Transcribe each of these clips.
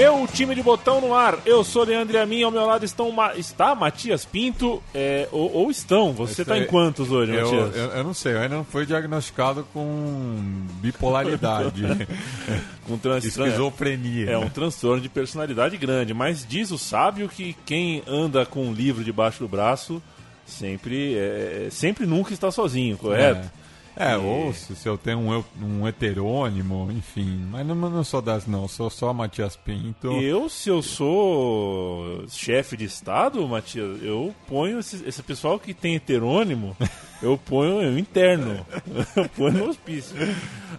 Meu time de botão no ar. Eu sou Leandro e a mim, ao meu lado estão está Matias Pinto, é, ou, ou, estão. Você está em quantos hoje, eu, Matias? Eu, eu, não sei, eu ainda não fui diagnosticado com bipolaridade. com trans... esquizofrenia. É um transtorno de personalidade grande, mas diz o sábio que quem anda com um livro debaixo do braço sempre, é, sempre nunca está sozinho, correto? É. É, e... ou se, se, eu tenho um, um heterônimo, enfim. Mas não, não sou das, não. Sou só Matias Pinto. Eu, se eu sou chefe de Estado, Matias, eu ponho esse, esse pessoal que tem heterônimo, eu ponho eu interno. eu ponho no hospício.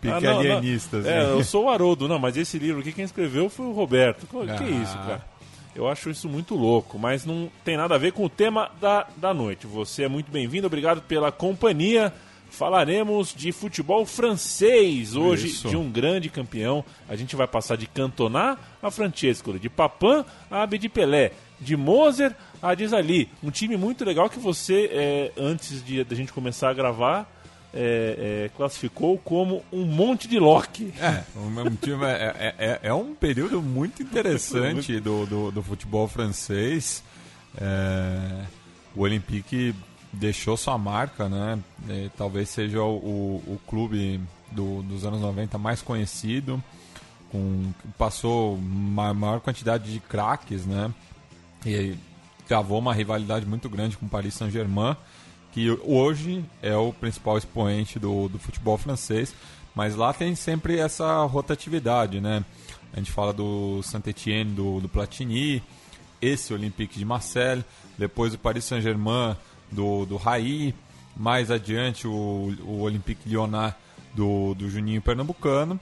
Pique ah, alienistas. É, eu sou o Haroldo. Não, mas esse livro aqui quem escreveu foi o Roberto. Ah. Que isso, cara? Eu acho isso muito louco, mas não tem nada a ver com o tema da, da noite. Você é muito bem-vindo, obrigado pela companhia. Falaremos de futebol francês hoje, Isso. de um grande campeão. A gente vai passar de Cantona a Francesco, de Papin a Abedi Pelé, de Moser a Desali. Um time muito legal que você, é, antes de a gente começar a gravar, é, é, classificou como um monte de Loki. É, um, um time, é, é, é, é, um período muito interessante do, do, do futebol francês. É, o Olympique deixou sua marca, né? E, talvez seja o, o, o clube do, dos anos 90 mais conhecido, com, passou uma maior quantidade de craques, né? E travou uma rivalidade muito grande com o Paris Saint-Germain, que hoje é o principal expoente do, do futebol francês, mas lá tem sempre essa rotatividade, né? A gente fala do Saint-Étienne, do, do Platini, esse Olympique de Marseille, depois o Paris Saint-Germain do, do Raí, mais adiante o, o Olympique Lyonnais do, do Juninho Pernambucano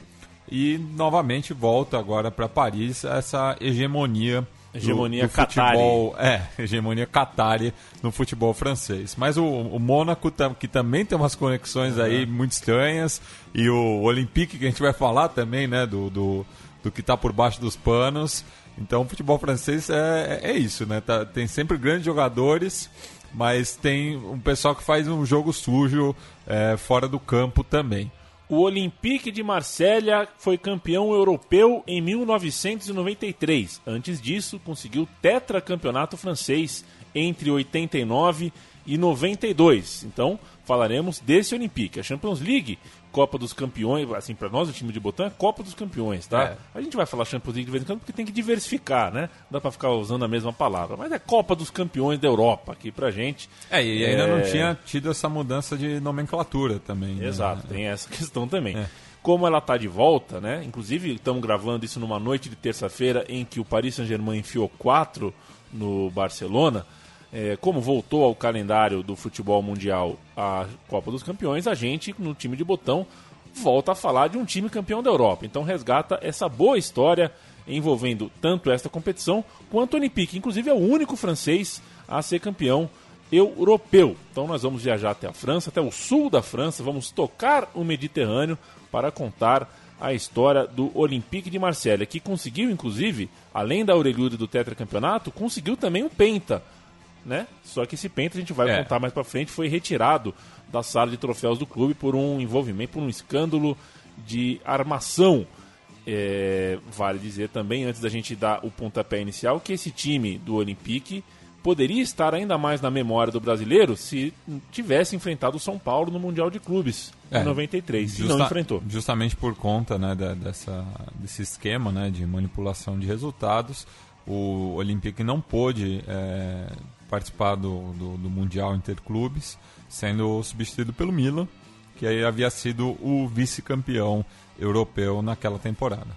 e novamente volta agora para Paris essa hegemonia hegemonia do, do futebol, é, hegemonia Qatari no futebol francês. Mas o, o Mônaco que também tem umas conexões uhum. aí muito estranhas e o Olympique que a gente vai falar também, né, do, do, do que está por baixo dos panos. Então, o futebol francês é, é isso, né? Tá, tem sempre grandes jogadores mas tem um pessoal que faz um jogo sujo é, fora do campo também. O Olympique de Marselha foi campeão europeu em 1993. Antes disso, conseguiu tetracampeonato francês entre 89 e 92. Então, falaremos desse Olympique. A Champions League Copa dos Campeões, assim, para nós o time de Botão é Copa dos Campeões, tá? É. A gente vai falar Champions League de vez em quando porque tem que diversificar, né? Não dá para ficar usando a mesma palavra, mas é Copa dos Campeões da Europa aqui pra gente. É, e ainda é... não tinha tido essa mudança de nomenclatura também. Né? Exato, né? tem essa questão também. É. Como ela tá de volta, né? Inclusive, estamos gravando isso numa noite de terça-feira em que o Paris Saint-Germain enfiou quatro no Barcelona é, como voltou ao calendário do futebol mundial a Copa dos Campeões, a gente, no time de botão, volta a falar de um time campeão da Europa. Então resgata essa boa história envolvendo tanto esta competição quanto o Olympique. Inclusive é o único francês a ser campeão europeu. Então nós vamos viajar até a França, até o sul da França, vamos tocar o Mediterrâneo para contar a história do Olympique de Marselha, que conseguiu, inclusive, além da orelhuda do tetracampeonato, conseguiu também o Penta né? Só que esse penta a gente vai é. contar mais para frente foi retirado da sala de troféus do clube por um envolvimento, por um escândalo de armação. É, vale dizer também, antes da gente dar o pontapé inicial, que esse time do Olympique poderia estar ainda mais na memória do brasileiro se tivesse enfrentado o São Paulo no Mundial de Clubes é, em 93, justa, não enfrentou. Justamente por conta né, da, dessa, desse esquema né, de manipulação de resultados, o Olympique não pôde é, participar do, do, do Mundial Interclubes, sendo substituído pelo Milan, que aí havia sido o vice-campeão europeu naquela temporada.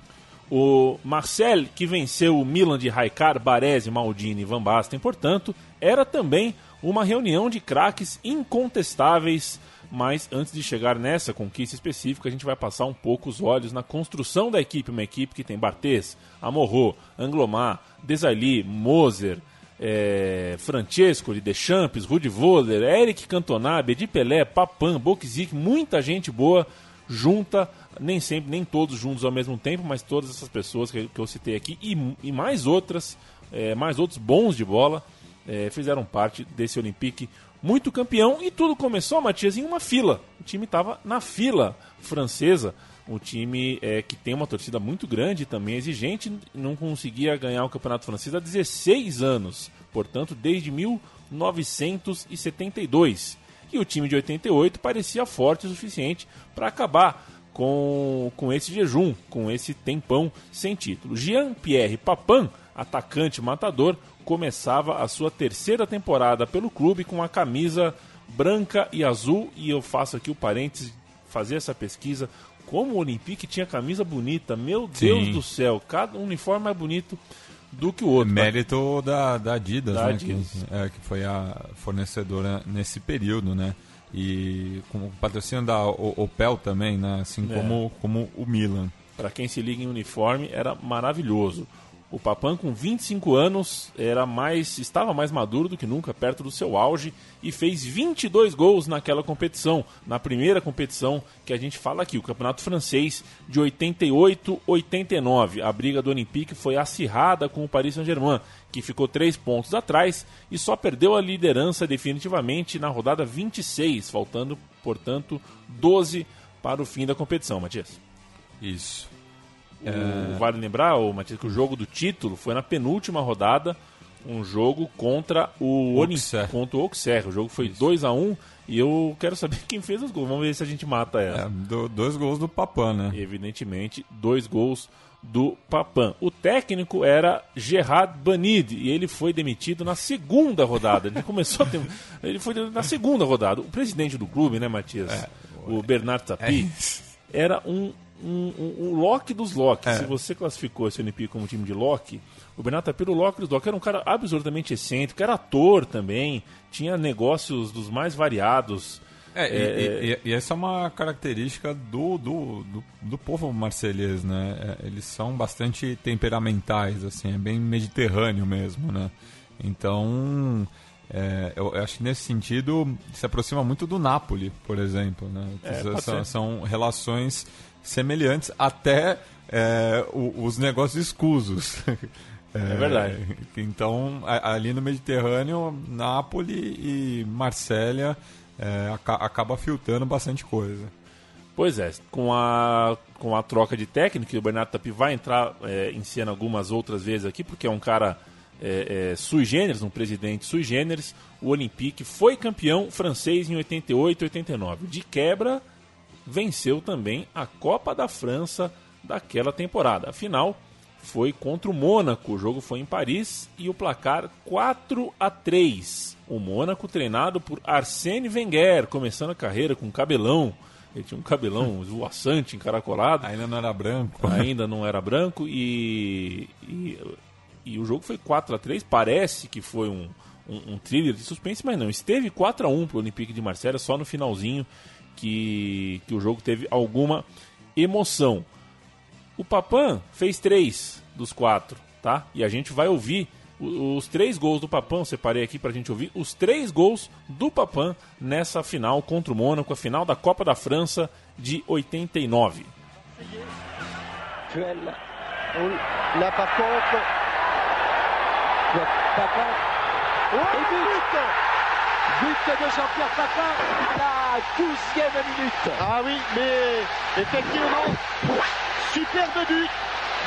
O Marcel, que venceu o Milan de Raikar, Baresi, Maldini e Van Basten, portanto, era também uma reunião de craques incontestáveis. Mas antes de chegar nessa conquista específica, a gente vai passar um pouco os olhos na construção da equipe. Uma equipe que tem Barthez, Amorro, Anglomar, Desailly, Moser, é, Francesco de Deschamps, Rudi Voller, Eric Cantona, Bedi Pelé, Papan, Bokzik, muita gente boa junta, nem sempre, nem todos juntos ao mesmo tempo, mas todas essas pessoas que, que eu citei aqui e, e mais outras, é, mais outros bons de bola, é, fizeram parte desse Olympique muito campeão. E tudo começou, Matias, em uma fila. O time estava na fila francesa um time é, que tem uma torcida muito grande também exigente, não conseguia ganhar o Campeonato Francês há 16 anos, portanto, desde 1972. E o time de 88 parecia forte o suficiente para acabar com, com esse jejum, com esse tempão sem título. Jean-Pierre Papin, atacante matador, começava a sua terceira temporada pelo clube com a camisa branca e azul, e eu faço aqui o parênteses fazer essa pesquisa como o Olympique tinha camisa bonita, meu Deus Sim. do céu, cada uniforme mais bonito do que o outro. Mérito da, da Adidas, da né? Adidas. Que, é, que foi a fornecedora nesse período, né? E com o patrocínio da Opel também, né? Assim é. como, como o Milan. Para quem se liga em uniforme, era maravilhoso. O Papan, com 25 anos, era mais, estava mais maduro do que nunca, perto do seu auge, e fez 22 gols naquela competição, na primeira competição que a gente fala aqui, o Campeonato Francês de 88-89. A briga do Olympique foi acirrada com o Paris Saint-Germain, que ficou três pontos atrás e só perdeu a liderança definitivamente na rodada 26, faltando, portanto, 12 para o fim da competição, Matias. Isso. É... Vale lembrar, ô, Matias, que o jogo do título foi na penúltima rodada, um jogo contra o Auxerre. contra o Auxerre. O jogo foi 2 a 1 um, e eu quero saber quem fez os gols. Vamos ver se a gente mata essa. É, do, dois gols do Papan, né? Evidentemente, dois gols do Papan. O técnico era Gerard Banid e ele foi demitido na segunda rodada. Ele começou a ter... ele foi na segunda rodada. O presidente do clube, né, Matias? É, o Bernard Tapie, é era um um, um, um Loki dos Locks. É. Se você classificou esse Olympique como time de Loki, o Bernardo Tapiro, o Loki dos Locks, era um cara absurdamente excêntrico, era ator também, tinha negócios dos mais variados. É, é, e, e, e, essa é uma característica do, do, do, do povo marcelês, né? É, eles são bastante temperamentais, assim, é bem mediterrâneo mesmo, né? Então, é, eu, eu, acho que nesse sentido se aproxima muito do Napoli, por exemplo, né? É, são, são relações semelhantes, até é, os negócios escusos. É, verdade. Então, ali no Mediterrâneo, Nápoles e Marsella é, acaba filtrando bastante coisa. Pois é, com a, com a troca de técnico, o Bernardo Tapi vai entrar é, em cena algumas outras vezes aqui, porque é um cara é, é, sui generis, um presidente sui generis. O Olympique foi campeão francês em 88 e 89. De quebra, venceu também a Copa da França daquela temporada. Afinal, foi contra o Mônaco. O jogo foi em Paris e o placar 4 a 3. O Mônaco treinado por Arsène Wenger, começando a carreira com cabelão. Ele tinha um cabelão esvoaçante, encaracolado. Ainda não era branco. Ainda não era branco e, e, e o jogo foi 4 a 3 Parece que foi um, um, um thriller de suspense, mas não. Esteve 4 a 1 para o Olympique de Marselha só no finalzinho que, que o jogo teve alguma emoção. O Papan fez três dos quatro, tá? E a gente vai ouvir os três gols do Papan, separei aqui para a gente ouvir os três gols do Papan nessa final contra o Mônaco, a final da Copa da França de 89. But de Jean-Pierre Papin à la 12e minute. Ah oui, mais effectivement, superbe but.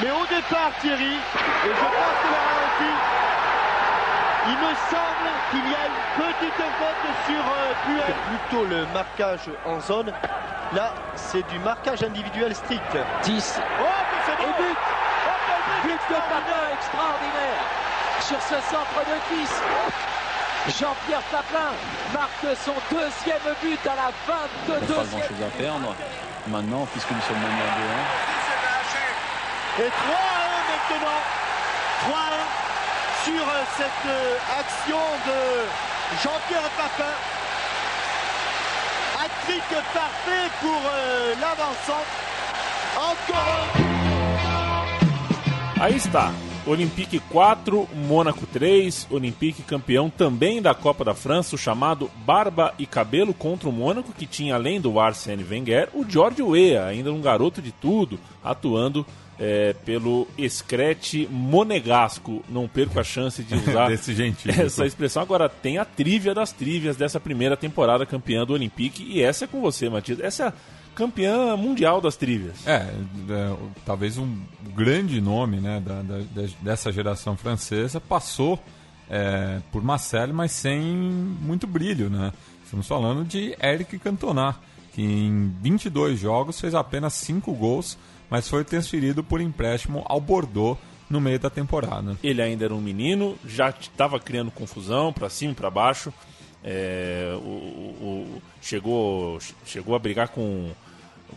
Mais au départ, Thierry, et je pense que la ralenti, il me semble qu'il y a une petite faute sur euh, Puel. Plutôt le marquage en zone. Là, c'est du marquage individuel strict. 10. Oh, mais c'est bon. Et but. Oh, but de Papin extraordinaire sur ce centre de 10. Jean-Pierre Papin marque son deuxième but à la 22e. Pas grand chose à perdre maintenant puisque nous sommes menés à 2-1. Et 3-1 maintenant. 3-1 sur cette action de Jean-Pierre Papin. Hat-trick parfait pour euh, l'avançant. Encore un. Está. Olympique 4, Mônaco 3, Olympique campeão também da Copa da França, o chamado Barba e Cabelo contra o Mônaco, que tinha além do Arsène Wenger, o George Weah, ainda um garoto de tudo, atuando é, pelo Screte Monegasco. Não perco a chance de usar essa expressão. Agora, tem a trívia das trívias dessa primeira temporada campeã do Olympique, e essa é com você, Matias. Essa é campeã mundial das trivias. É, é talvez um grande nome né, da, da, dessa geração francesa passou é, por Marcel, mas sem muito brilho. Né? Estamos falando de Eric Cantona, que em 22 jogos fez apenas 5 gols, mas foi transferido por empréstimo ao Bordeaux no meio da temporada. Ele ainda era um menino, já estava criando confusão para cima e para baixo. É, o, o, chegou, chegou a brigar com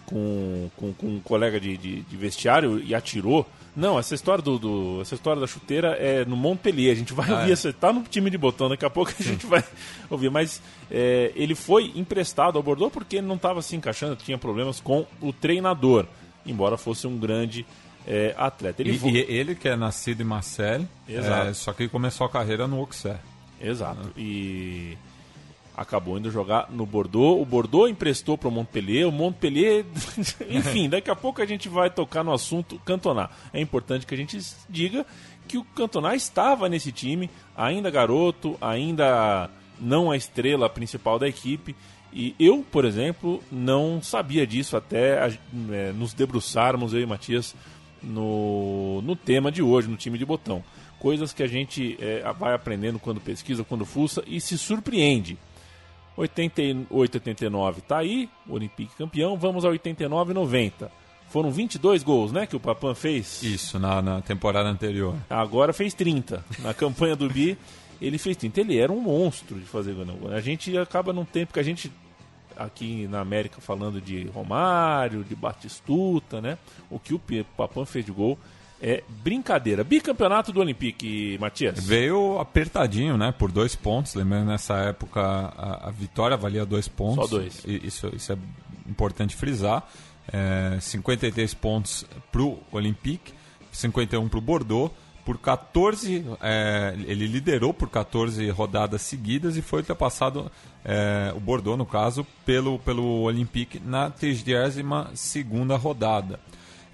com, com, com um colega de, de, de, vestiário e atirou. Não, essa história do, do, essa história da chuteira é no Montpellier. A gente vai ah, ouvir. É. Tá no time de botão, daqui a pouco a gente vai ouvir. Mas é, ele foi emprestado ao Bordeaux porque ele não estava se encaixando, tinha problemas com o treinador, embora fosse um grande é, atleta. Ele, e, e, ele que é nascido em Marseille, é, só que começou a carreira no Auxerre. Exato. Né? E acabou indo jogar no Bordeaux. O Bordeaux emprestou para o Montpellier. O Montpellier, enfim, daqui a pouco a gente vai tocar no assunto Cantona. É importante que a gente diga que o Cantona estava nesse time, ainda garoto, ainda não a estrela principal da equipe. E eu, por exemplo, não sabia disso até é, nos debruçarmos, eu e Matias, no, no tema de hoje, no time de botão. Coisas que a gente é, vai aprendendo quando pesquisa, quando fuça e se surpreende. 88, 89 tá aí, Olympique campeão. Vamos a 89 90. Foram 22 gols, né, que o Papan fez? Isso, na, na temporada anterior. Agora fez 30. Na campanha do Bi, ele fez 30. Ele era um monstro de fazer gol. A gente acaba num tempo que a gente aqui na América falando de Romário, de Batistuta, né? O que o Papan fez de gol é brincadeira. Bicampeonato do Olympique, Matias. Veio apertadinho, né? Por dois pontos. Lembrando, nessa época a, a vitória valia dois pontos. Só dois. Isso, isso é importante frisar. É, 53 pontos para o Olympique, 51 para o Bordeaux. Por 14, é, ele liderou por 14 rodadas seguidas e foi ultrapassado, é, o Bordeaux no caso, pelo, pelo Olympique na 32 rodada.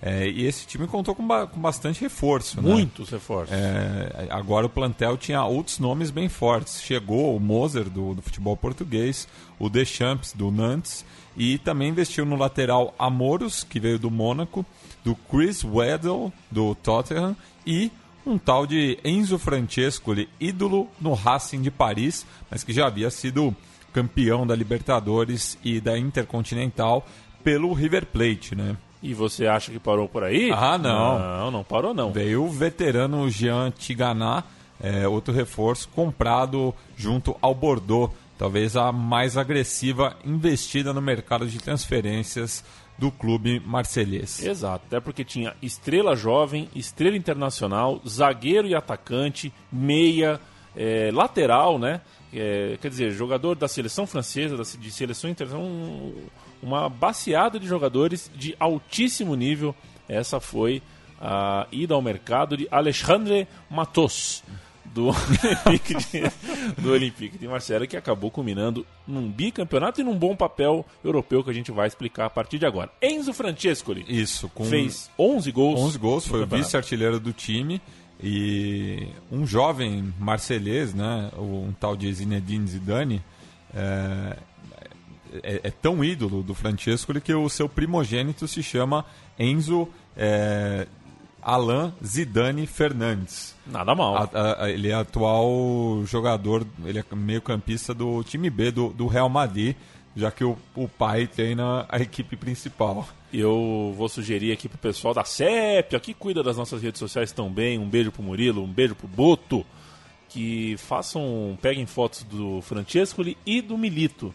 É, e esse time contou com, ba com bastante reforço. Né? Muitos né? reforços. É, agora o plantel tinha outros nomes bem fortes. Chegou o Moser do, do futebol português, o Deschamps do Nantes e também investiu no lateral Amoros, que veio do Mônaco, do Chris Weddle do Tottenham e um tal de Enzo Francescoli, ídolo no Racing de Paris, mas que já havia sido campeão da Libertadores e da Intercontinental pelo River Plate, né? E você acha que parou por aí? Ah, não. Não, não parou não. Veio o veterano Jean Tiganá, é, outro reforço, comprado junto ao Bordeaux. Talvez a mais agressiva investida no mercado de transferências do clube marselhês. Exato, até porque tinha estrela jovem, estrela internacional, zagueiro e atacante, meia, é, lateral, né? É, quer dizer, jogador da seleção francesa, de seleção internacional, um, uma baseada de jogadores de altíssimo nível. Essa foi a ida ao mercado de Alexandre Matos, do Olympique de, do Olympique de Marcelo, que acabou culminando num bicampeonato e num bom papel europeu que a gente vai explicar a partir de agora. Enzo Francescoli. Isso, fez 11 gols. 11 gols, foi o vice-artilheiro do time. E um jovem marcelês, né, um tal de Zinedine Zidane, é, é, é, tão ídolo do Francesco que o seu primogênito se chama Enzo é, Alain Zidane Fernandes. Nada mal. A, a, ele é atual jogador, ele é meio campista do time B do, do Real Madrid, já que o, o pai treina a equipe principal. Eu vou sugerir aqui pro pessoal da CEP, que cuida das nossas redes sociais também, um beijo pro Murilo, um beijo pro Boto, que façam, peguem fotos do Francescoli e do Milito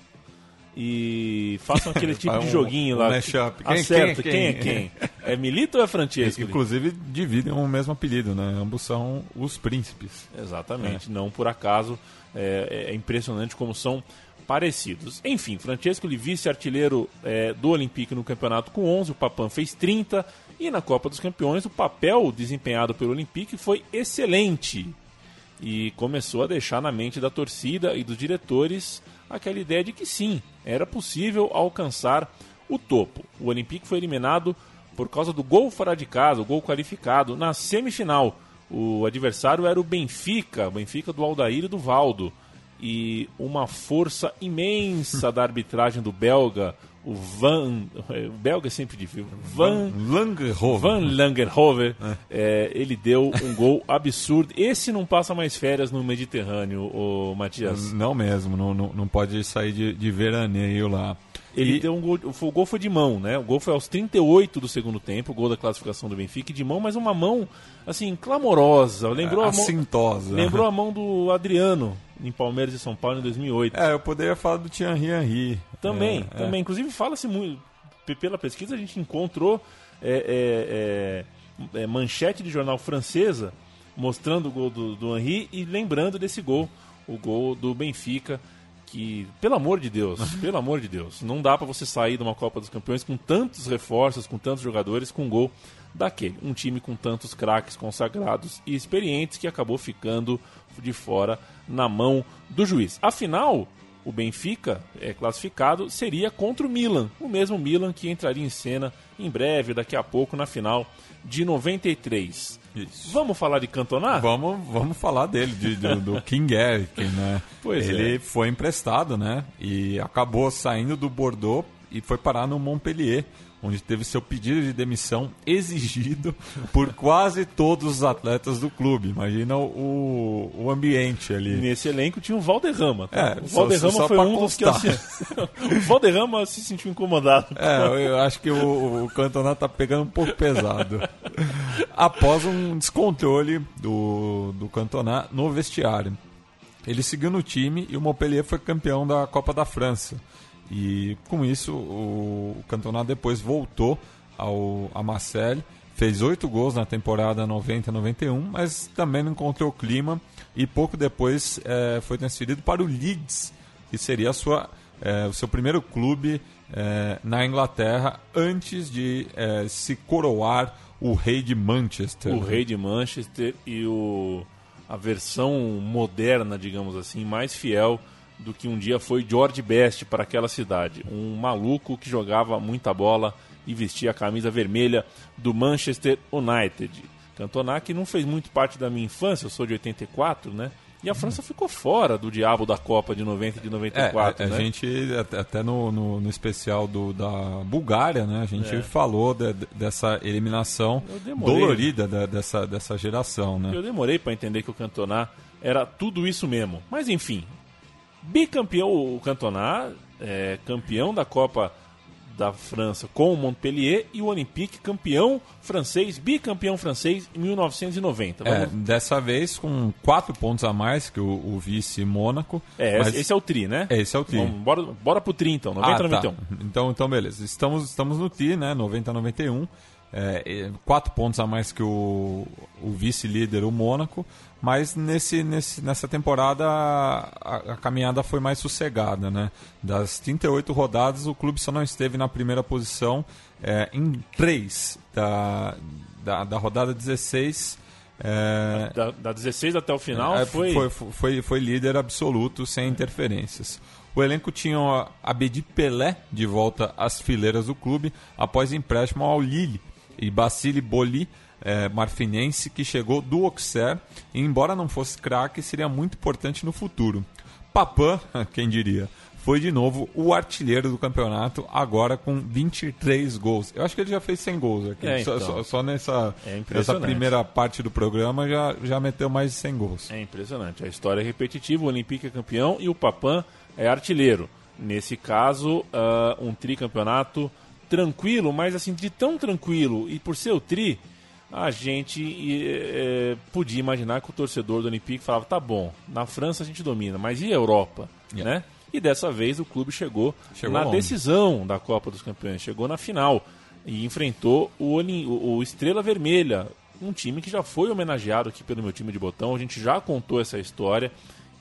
e façam aquele tipo um, de joguinho lá. Um mashup. Quem, acerta quem, quem, é quem. É Milito ou é Francesco? Inclusive dividem o mesmo apelido, né? Ambos são os príncipes. Exatamente. É. Não por acaso. É, é, impressionante como são parecidos. Enfim, Francesco Livice, artilheiro é, do Olympique no campeonato com 11, o Papan fez 30 e na Copa dos Campeões o papel desempenhado pelo Olympique foi excelente e começou a deixar na mente da torcida e dos diretores aquela ideia de que sim, era possível alcançar o topo. O Olympique foi eliminado por causa do gol fora de casa, o gol qualificado, na semifinal. O adversário era o Benfica, o Benfica do Aldair e do Valdo. E uma força imensa da arbitragem do belga, o Van. O belga é sempre difícil. Van, Langerhoven. Van Langerhoven. É. É, ele deu um gol absurdo. Esse não passa mais férias no Mediterrâneo, o Matias. Não mesmo, não, não, não pode sair de, de veraneio lá. Ele deu um gol, o gol foi de mão, né? O gol foi aos 38 do segundo tempo, o gol da classificação do Benfica, de mão, mas uma mão assim clamorosa, lembrou é, a mão, assintosa. Lembrou a mão do Adriano em Palmeiras e São Paulo em 2008. É, eu poderia falar do Thierry Henry. Também, é, também. É. Inclusive fala-se muito pela pesquisa a gente encontrou é, é, é, é, manchete de jornal francesa mostrando o gol do, do Henry e lembrando desse gol, o gol do Benfica que, pelo amor de Deus, pelo amor de Deus, não dá para você sair de uma Copa dos Campeões com tantos reforços, com tantos jogadores, com um gol daquele. Um time com tantos craques consagrados e experientes que acabou ficando de fora na mão do juiz. Afinal, o Benfica é classificado seria contra o Milan, o mesmo Milan que entraria em cena em breve, daqui a pouco, na final de 93. Isso. Vamos falar de Cantona? Vamos, vamos falar dele, de, do, do King Eric, né? Pois Ele é. foi emprestado, né? E acabou saindo do Bordeaux e foi parar no Montpellier onde teve seu pedido de demissão exigido por quase todos os atletas do clube. Imagina o, o ambiente ali. Nesse elenco tinha o Valderrama. Tá? É, o Valderrama só, só foi um constar. dos que assim, o Valderrama se sentiu incomodado. É, eu acho que o, o campeonato tá pegando um pouco pesado. Após um descontrole do, do campeonato no vestiário. Ele seguiu no time e o Montpellier foi campeão da Copa da França. E com isso, o, Cantona depois voltou ao, a Marseille, fez oito gols na temporada 90-91, mas também não encontrou clima e pouco depois é, foi transferido para o Leeds, que seria sua, é, o seu primeiro clube é, na Inglaterra antes de se coroar o rei de Manchester. O rei de Manchester e o, a versão moderna, digamos assim, mais fiel do que um dia foi George Best para aquela cidade. Um maluco que jogava muita bola e vestia a camisa vermelha do Manchester United. Cantona que não fez muito parte da minha infância, eu sou de 84, né? E a França ficou fora do diabo da Copa de 90 e de 94. É, a, né? a gente, até no, no, no, especial do, da Bulgária, né? A gente é. falou de, dessa eliminação dolorida de, dessa, dessa geração, né? Eu demorei para entender que o Cantona era tudo isso mesmo. Mas enfim, bicampeão, o Cantona, é, campeão da Copa da França com o Montpellier e o Olympique campeão francês, bicampeão francês em 1990. É, Vamos... É, dessa vez com quatro pontos a mais que o, o vice Mônaco. É, mas... esse é o tri, né? É, esse é o tri. Vamos, bora, bora pro tri então, 90 ah, 91. Tá. Então, então beleza. Estamos, estamos no tri, né? 90 91. É, quatro pontos a mais que o, o vice-líder, o Mônaco, mas nesse, nesse, nessa temporada a, a, caminhada foi mais sossegada. Né? Das 38 rodadas, o clube só não esteve na primeira posição é, em três da, da, da rodada 16. É, da, da 16 até o final é, foi... Foi, foi... foi líder absoluto, sem interferências. O elenco tinha Abedi Pelé de volta às fileiras do clube após empréstimo ao Lille e Basile Boli, é, marfinense, que chegou do Auxerre e, embora não fosse craque, seria muito importante no futuro. Papan, quem diria, foi de novo o artilheiro do campeonato, agora com 23 gols. Eu acho que ele já fez 100 gols aqui. É, então. só, só, só, nessa, é nessa primeira parte do programa já, já meteu mais de 100 gols. É impressionante. A história é repetitiva: o Olympique é campeão e o Papan é artilheiro. Nesse caso, uh, um tricampeonato tranquilo, mas assim, de tão tranquilo e por ser o tri, a gente é, podia imaginar que o torcedor do Olympique falava: tá bom, na França a gente domina, mas e a Europa? Yeah. Né? E dessa vez o clube chegou, chegou na onde? decisão da Copa dos Campeões, chegou na final e enfrentou o, o, o Estrela Vermelha, um time que já foi homenageado aqui pelo meu time de botão. A gente já contou essa história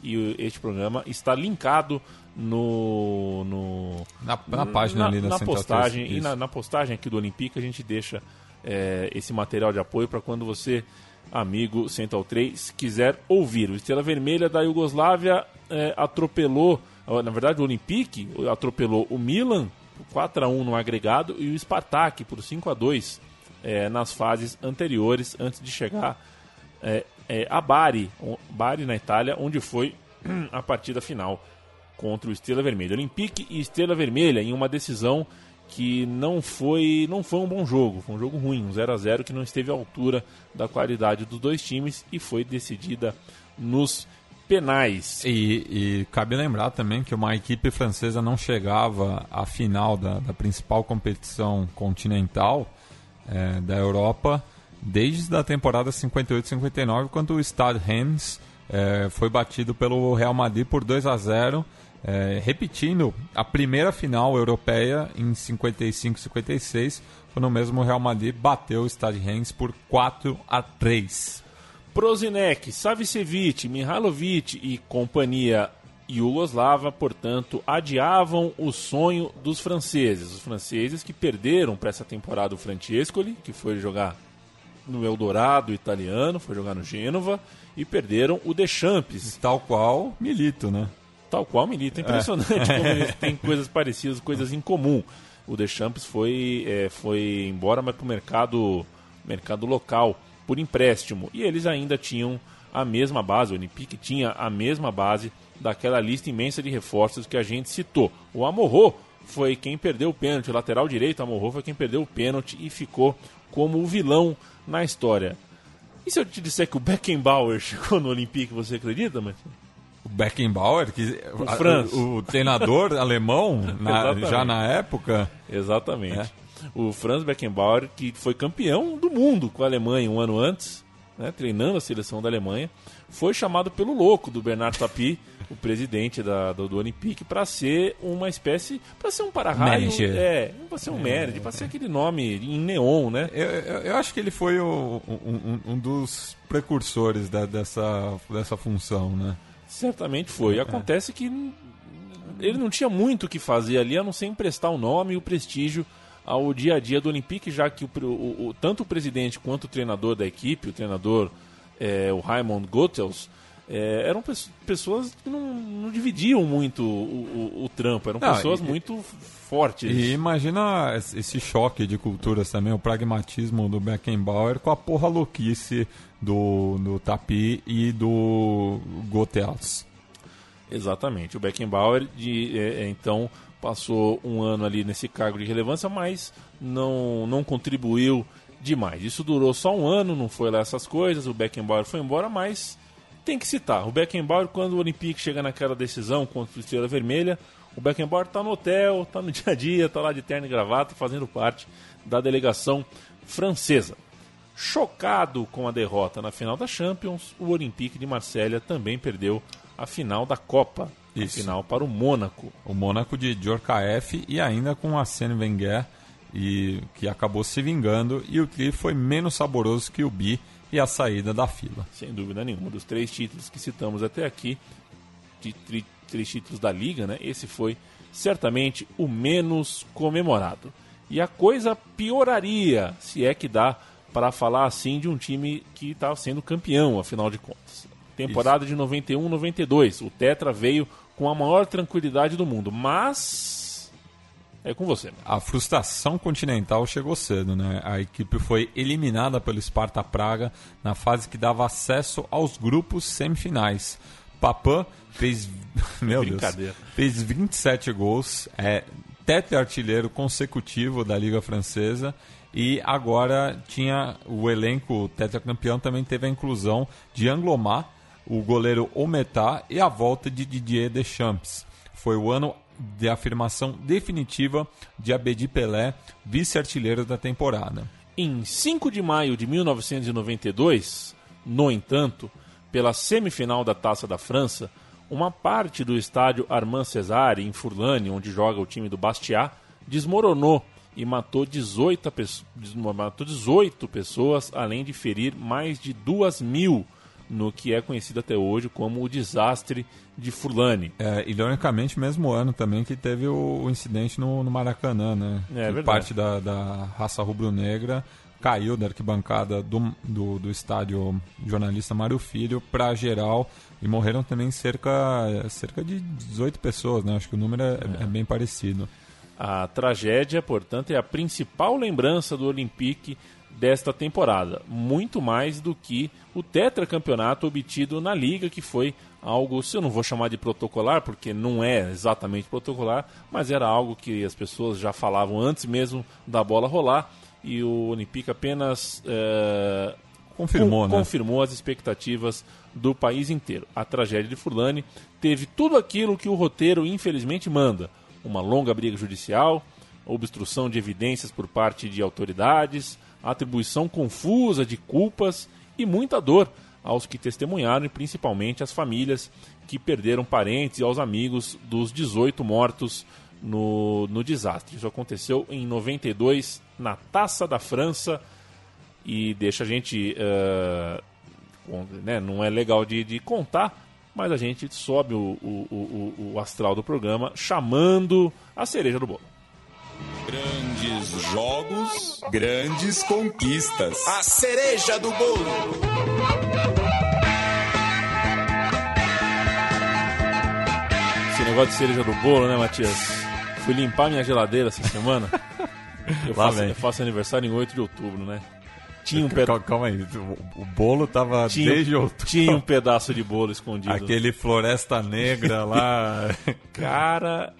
e este programa está linkado no, no na, na página na, ali na Central postagem 3, e na, na postagem aqui do Olympique a gente deixa é, esse material de apoio para quando você amigo Central 3 quiser ouvir. O Estrela Vermelha da Iugoslávia é, atropelou na verdade o Olympique atropelou o Milan por 4 a 1 no agregado e o Spartak por 5 a 2 é, nas fases anteriores antes de chegar a Bari, Bari na Itália, onde foi a partida final contra o Estrela Vermelha. Olympique e Estrela Vermelha em uma decisão que não foi não foi um bom jogo, foi um jogo ruim, um 0 a 0 que não esteve à altura da qualidade dos dois times e foi decidida nos penais. E, e cabe lembrar também que uma equipe francesa não chegava à final da, da principal competição continental eh, da Europa desde a temporada 58-59, quando o Stade Reims eh, foi batido pelo Real Madrid por 2 a 0 eh, repetindo a primeira final europeia em 55-56, quando o mesmo Real Madrid bateu o Stade Reims por 4 a 3. Prozinec, Savicevic, Mihailovic e companhia Iugoslava, portanto, adiavam o sonho dos franceses. Os franceses que perderam para essa temporada o Francescoli, que foi jogar no Eldorado italiano, foi jogar no Gênova, e perderam o Deschamps, Tal qual Milito, né? Tal qual Milito. É impressionante como eles têm coisas parecidas, coisas em comum. O Deschamps foi, é, foi embora, mas para o mercado, mercado local, por empréstimo. E eles ainda tinham a mesma base, o Olympique tinha a mesma base daquela lista imensa de reforços que a gente citou. O Amorro foi quem perdeu o pênalti, o lateral direito, Amorro foi quem perdeu o pênalti e ficou como o vilão na história. E se eu te disser que o Beckenbauer chegou no Olympique, você acredita, Martin? O Beckenbauer, que O a- o, o treinador alemão, na- já na época, Exatamente. É. O Franz Beckenbauer, que foi campeão do mundo com a Alemanha um ano antes, né, treinando a seleção da Alemanha, foi chamado pelo louco do Bernard Tapie, o presidente da, do, do Olympique, para ser uma espécie, para ser um para-raio, é, para ser um manager, para ser aquele nome em neon, né? eu, eu- eu acho que ele foi o- um, um- um dos precursores da- dessa, dessa função, né? Certamente foi. Acontece que ele não tinha muito o que fazer ali, a não ser emprestar o nome e o prestígio ao dia a dia do Olympique, já que o, o- o- tanto o presidente quanto o treinador da equipe, o treinador, é, o Raymond Goethals, é, eram pes- pessoas que não, não dividiam muito o, o- o trampo, eram Não, pessoas e- muito fortes. E imagina esse choque de culturas também, o pragmatismo do Beckenbauer com a porra louquice do, do Tapi e do Goethals. Exatamente. O Beckenbauer, de, é, é, então, passou um ano ali nesse cargo de relevância, mas não, não contribuiu demais. Isso durou só um ano, não foi lá essas coisas. O Beckenbauer foi embora, mas tem que citar. O Beckenbauer, quando o Olympique chega naquela decisão contra o Estrela Vermelha, o Beckenbauer está no hotel, está no dia a dia, está lá de terno e gravata, fazendo parte da delegação francesa. Chocado com a derrota na final da Champions, o Olympique de Marselha também perdeu a final da Copa. A final para o Mônaco. O Mônaco de Djorkaeff e ainda com Arsène Wenger, e, que acabou se vingando, e o tri foi menos saboroso que o bi e a saída da fila. Sem dúvida nenhuma. Dos três títulos que citamos até aqui, de tri- três títulos da Liga, né? Esse foi certamente o menos comemorado. E a coisa pioraria, se é que dá para falar assim de um time que está sendo campeão, afinal de contas. Temporada de 91-92. O Tetra veio com a maior tranquilidade do mundo, mas. É com você. A frustração continental chegou cedo, né? A equipe foi eliminada pelo Sparta Praga na fase que dava acesso aos grupos semifinais. Papin fez, meu Deus, fez 27 gols, é tetra-artilheiro consecutivo da Liga Francesa e agora tinha o elenco tetracampeão também teve a inclusão de Anglomar, o goleiro Ometá e a volta de Didier Deschamps. Foi o ano de afirmação definitiva de Abedi Pelé, vice-artilheiro da temporada. Em 5 de maio de 1992, no entanto, pela semifinal da Taça da França, uma parte do estádio Armand Cesare, em Furlane, onde joga o time do Bastia, desmoronou e matou 18, pesso- des- matou 18 pessoas, além de ferir mais de 2 mil no que é conhecido até hoje como o desastre de Furlane. É, ironicamente, mesmo ano também que teve o, o incidente no, no, Maracanã, né? É, que parte da, da raça rubro-negra caiu da arquibancada do, do, do estádio jornalista Mário Filho para geral e morreram também cerca, cerca de 18 pessoas, né? Acho que o número é, é. é bem parecido. A tragédia, portanto, é a principal lembrança do Olympique desta temporada, muito mais do que o tetracampeonato obtido na liga, que foi algo, se eu não vou chamar de protocolar, porque não é exatamente protocolar, mas era algo que as pessoas já falavam antes mesmo da bola rolar e o Olympique apenas é, confirmou, com, né? confirmou as expectativas do país inteiro. A tragédia de Furlane teve tudo aquilo que o roteiro infelizmente manda: uma longa briga judicial, obstrução de evidências por parte de autoridades, atribuição confusa de culpas e muita dor aos que testemunharam e principalmente às famílias que perderam parentes e aos amigos dos 18 mortos no, no desastre. Isso aconteceu em 92 na Taça da França e deixa a gente. Uh, né, não é legal de, de, contar, mas a gente sobe o, o, o, o astral do programa chamando a cereja do bolo. Grandes jogos, grandes conquistas. A cereja do bolo. Esse negócio de cereja do bolo, né, Matias? Fui limpar minha geladeira essa semana. Eu, faço, eu faço, aniversário em 8 de outubro, né? Tinha um pedaço. Calma aí, o bolo tava tinha, desde outubro. Tinha um pedaço de bolo escondido. Aquele floresta negra lá. cara,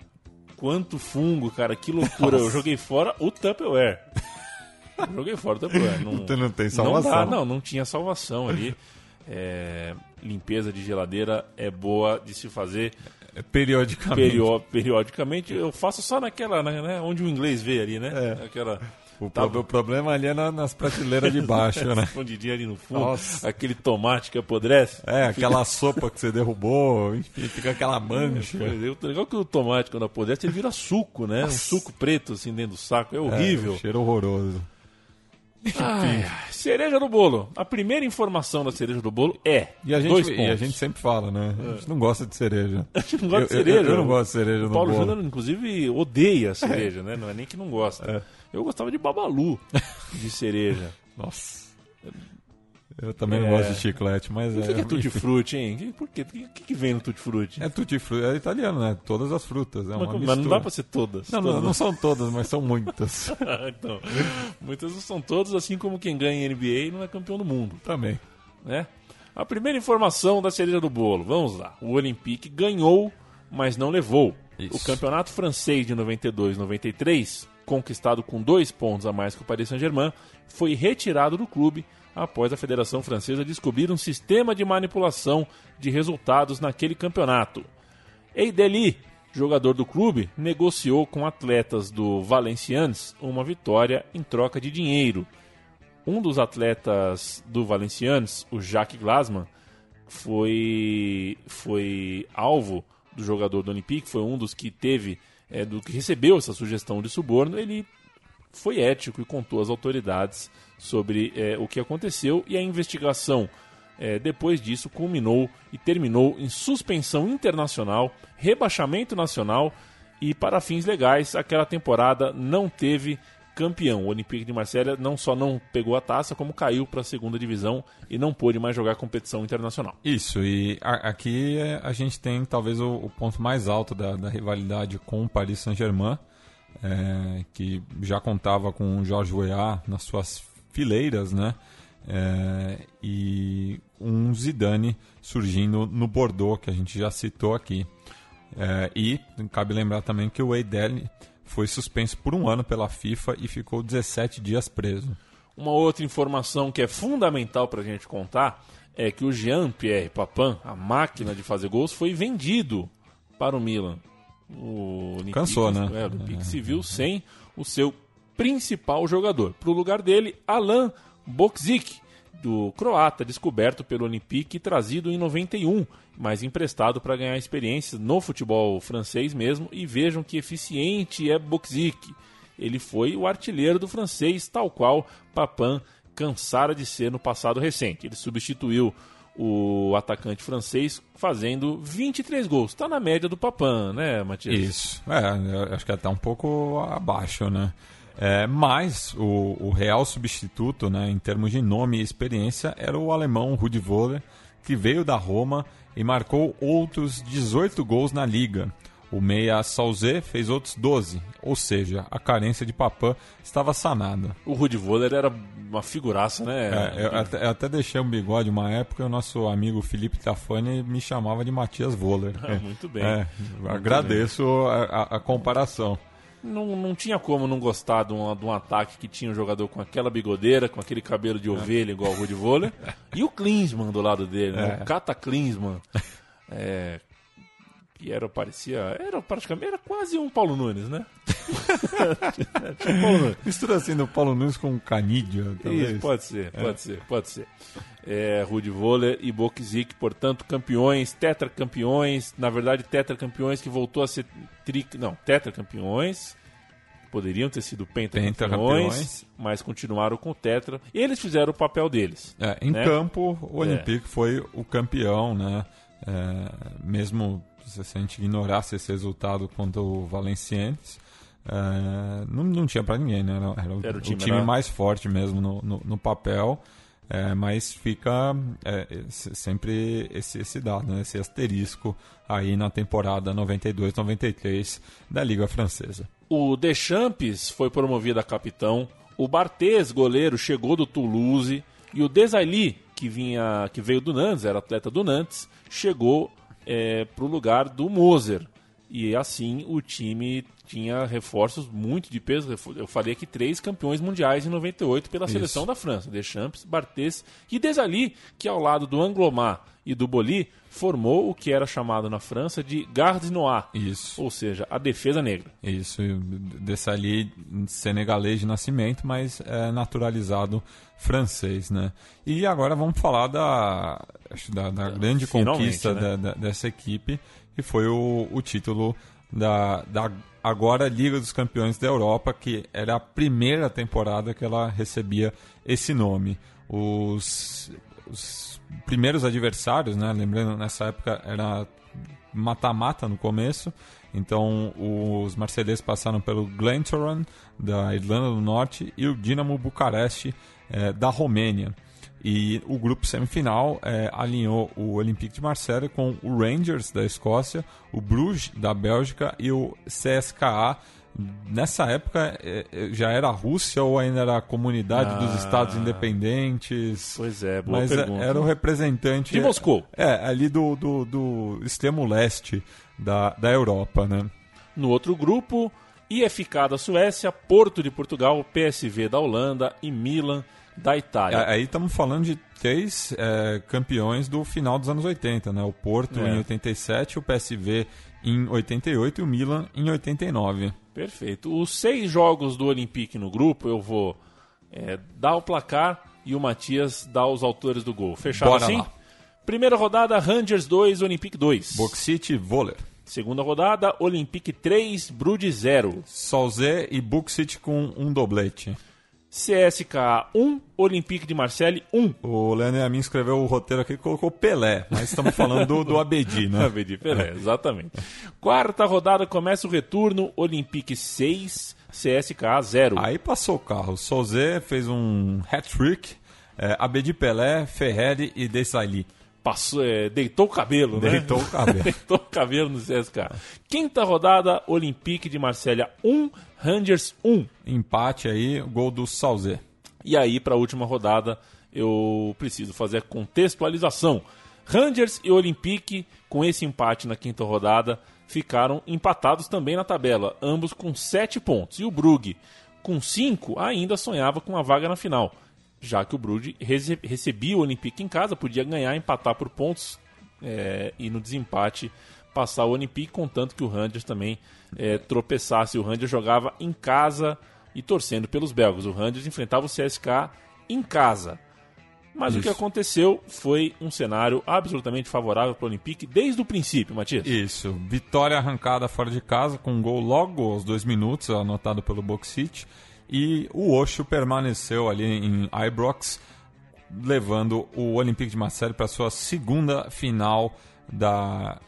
quanto fungo, cara, que loucura. Nossa. Eu joguei fora o Tupperware. Eu joguei fora o Tupperware. Não, então não tem salvação. Não, dá, não, não tinha salvação ali. É, limpeza de geladeira é boa de se fazer. Periodicamente. Perio, periodicamente. Eu faço só naquela, né? Onde o inglês vê ali, né? É. Aquela. O, tá... o problema ali é na, nas prateleiras de baixo, né? Escondidinho ali no fundo. Nossa. Aquele tomate que apodrece. É, aquela sopa que você derrubou, enfim, fica aquela mancha. O legal é que o tomate, quando apodrece, ele vira suco, né? Nossa. Um suco preto assim dentro do saco. É horrível. É, um cheiro horroroso. Ai, cereja do bolo. A primeira informação da cereja do bolo é. E a gente, e a gente sempre fala, né? A gente não gosta de cereja. A gente não gosta de cereja. Eu, eu, eu não gosto de cereja o Paulo. Júnior, inclusive, odeia cereja, né? Não é nem que não gosta. É. Eu gostava de babalu de cereja. Nossa. Eu também é... não gosto de chiclete, mas o que é. Que é tutti-frutti, hein? Por quê? O que, que vem no tutti-frutti? É tutti-frutti, é italiano, né? Todas as frutas. É mas, uma mas não dá pra ser todas. Não, todas. não, não são todas, mas são muitas. então, muitas não são todas, assim como quem ganha em NBA não é campeão do mundo. Também. Né? A primeira informação da cereja do bolo, vamos lá. O Olympique ganhou, mas não levou. Isso. O campeonato francês de 92-93, conquistado com dois pontos a mais que o Paris Saint-Germain, foi retirado do clube após a Federação Francesa descobrir um sistema de manipulação de resultados naquele campeonato. Eideli, jogador do clube, negociou com atletas do Valenciennes uma vitória em troca de dinheiro. Um dos atletas do Valenciennes, o Jacques Glasman, foi, foi alvo do jogador do Olympique, foi um dos que teve, é, do que recebeu essa sugestão de suborno. Ele foi ético e contou às autoridades sobre é, o que aconteceu e a investigação é, depois disso culminou e terminou em suspensão internacional, rebaixamento nacional e para fins legais aquela temporada não teve campeão. O Olympique de Marselha não só não pegou a taça, como caiu para a segunda divisão e não pôde mais jogar competição internacional. Isso, e a, aqui é, a gente tem talvez o, o ponto mais alto da, da rivalidade com o Paris Saint-Germain, é, que já contava com o Jorge Weah nas suas fileiras, né? É, e um Zidane surgindo no Bordeaux, que a gente já citou aqui. É, e cabe lembrar também que o Eidel foi suspenso por um ano pela FIFA e ficou 17 dias preso. Uma outra informação que é fundamental para a gente contar é que o Jean-Pierre Papin, a máquina de fazer gols, foi vendido para o Milan. O Olympique, Cansou, né? É, o Olympique é. se viu sem o seu principal jogador. Para o lugar dele, Alan Boksic, do croata, descoberto pelo Olympique e trazido em 91, mas emprestado para ganhar experiência no futebol francês mesmo. E vejam que eficiente é Boksic. Ele foi o artilheiro do francês, tal qual Papin cansara de ser no passado recente. Ele substituiu o atacante francês fazendo 23 gols. Está na média do Papan, né, Matias? Isso. É, acho que até um pouco abaixo, né? É, mas o, o, real substituto, né, em termos de nome e experiência, era o alemão Rudi Völler, que veio da Roma e marcou outros 18 gols na liga. O meia Salzé fez outros 12, ou seja, a carência de Papan estava sanada. O Rudi Voller era uma figuraça, né? É, eu, até, eu, até, deixei um bigode uma época e o nosso amigo Felipe Tafani me chamava de Matias Voller. Ah, muito bem. É, muito agradeço bem. A, a, comparação. Não, não tinha como não gostar de um, de um ataque que tinha um jogador com aquela bigodeira, com aquele cabelo de ovelha igual o Rudi Voller, e o Klinsmann do lado dele, né? É. o Kata Klinsmann. É, que era, parecia, era praticamente, era quase um Paulo Nunes, né? Paulo Nunes. Mistura assim do Paulo Nunes com o Canídia, talvez. Isso, pode ser, é. pode ser, pode ser. É, Rudi Voller e Bokzik, portanto, campeões, tetracampeões, na verdade, tetracampeões que voltou a ser tri... não, tetracampeões, poderiam ter sido pentacampeões, mas continuaram com o tetra. E eles fizeram o papel deles. É, em né? campo, o Olympique é. foi o campeão, né? É, mesmo se a gente ignorasse esse resultado contra o Valenciennes, é, não, não tinha para ninguém, né? Era, era, era o, time, o time era... mais forte mesmo no, no, no papel. É, mas fica é, sempre esse, esse dado, né? esse asterisco aí na temporada 92-93 da Liga Francesa. O Deschamps foi promovido a capitão, o Barthez, goleiro, chegou do Toulouse e o Desailly, que, vinha, que veio do Nantes, era atleta do Nantes, chegou é, para o lugar do Moser. E assim o time tinha reforços muito de peso. Eu falei aqui três campeões mundiais em 98 pela Isso. seleção da França: Deschamps, Barthez e Desailly, que ao lado do Anglomar e do Boli formou o que era chamado na França de Garde Noir. Isso. Ou seja, a defesa negra. Isso. Desailly, senegalês de nascimento, mas é naturalizado francês, né? E agora vamos falar da, da, da grande Finalmente, conquista né? da, da, dessa equipe, que foi o, o título da, da agora Liga dos Campeões da Europa, que era a primeira temporada que ela recebia esse nome. Os, os primeiros adversários, né? Lembrando, nessa época era mata-mata no começo. Então, os marcelenses passaram pelo Glentoran, da Irlanda do Norte, e o Dinamo Bucareste, é, da Romênia. E o grupo semifinal é, alinhou o Olympique de Marseille com o Rangers da Escócia, o Bruges da Bélgica e o CSKA. Nessa época é, é, já era a Rússia ou ainda era a comunidade ah, dos Estados Independentes? Pois é, boa Mas é, pergunta. era o representante. De Moscou. É, ali do, do, do extremo leste da, da Europa, né? No outro grupo, IFK da Suécia, Porto de Portugal, PSV da Holanda e Milan da Itália. Aí estamos falando de três é, campeões do final dos anos 80, né? O Porto é. em 87, o PSV em 88 e o Milan em 89. Perfeito. Os seis jogos do Olympique no grupo, eu vou é, dar o placar e o Matias dar os autores do gol. Fechado Bora assim? Lá. Primeira rodada, Rangers 2, Olympique 2. Boxite, Voller. Segunda rodada, Olympique 3, Brude 0. Solzé e Buxit com um doblete. CSKA 1, Olympique de Marseille 1. O Leandro Amin escreveu o roteiro aqui e colocou Pelé, mas estamos falando do, do Abedi, né? Abedi Pelé, exatamente. Quarta rodada começa o retorno, Olympique 6, CSKA 0. Aí passou o carro. Souzé fez um hat-trick, é, Abedi Pelé, Ferreri e Desailly. Passou, é, deitou o cabelo, né? Deitou o cabelo. deitou o cabelo no CSKA. Quinta rodada, Olympique de Marseille 1, Rangers 1. Empate aí, gol do Salzé. E aí, para a última rodada, eu preciso fazer a contextualização. Rangers e Olympique, com esse empate na quinta rodada, ficaram empatados também na tabela, ambos com 7 pontos. E o Brugge, com 5, ainda sonhava com a vaga na final, já que o Brugge recebia o Olympique em casa, podia ganhar, empatar por pontos é, e no desempate passar o Olympique, contanto que o Rangers também é, tropeçasse. O Rangers jogava em casa e torcendo pelos belgas. O Rangers enfrentava o CSK em casa. Mas Isso. o que aconteceu foi um cenário absolutamente favorável para o Olympique desde o princípio, Matias. Isso. Vitória arrancada fora de casa com um gol logo aos dois minutos, anotado pelo Box City. E o Osho permaneceu ali em Ibrox levando o Olympique de Marseille para sua segunda final da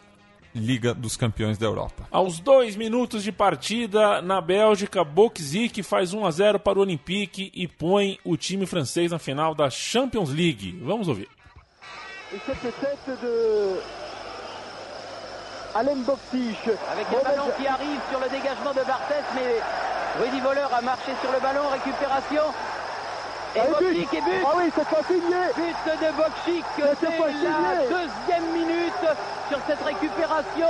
Liga dos Campeões da Europa. Aos dois minutos de partida, na Bélgica, Bokzik faz 1 a 0 para o Olympique e põe o time francês na final da Champions League. Vamos ouvir. De Alain Boksich. Avec le ballon qui arrive sur le dégagement de Barthez, mais Rudy Voleur a marché sur le ballon, récupération. Et but. Et but Ah oui, cette fois signé But de Bokchik fois la deuxième minute sur cette récupération.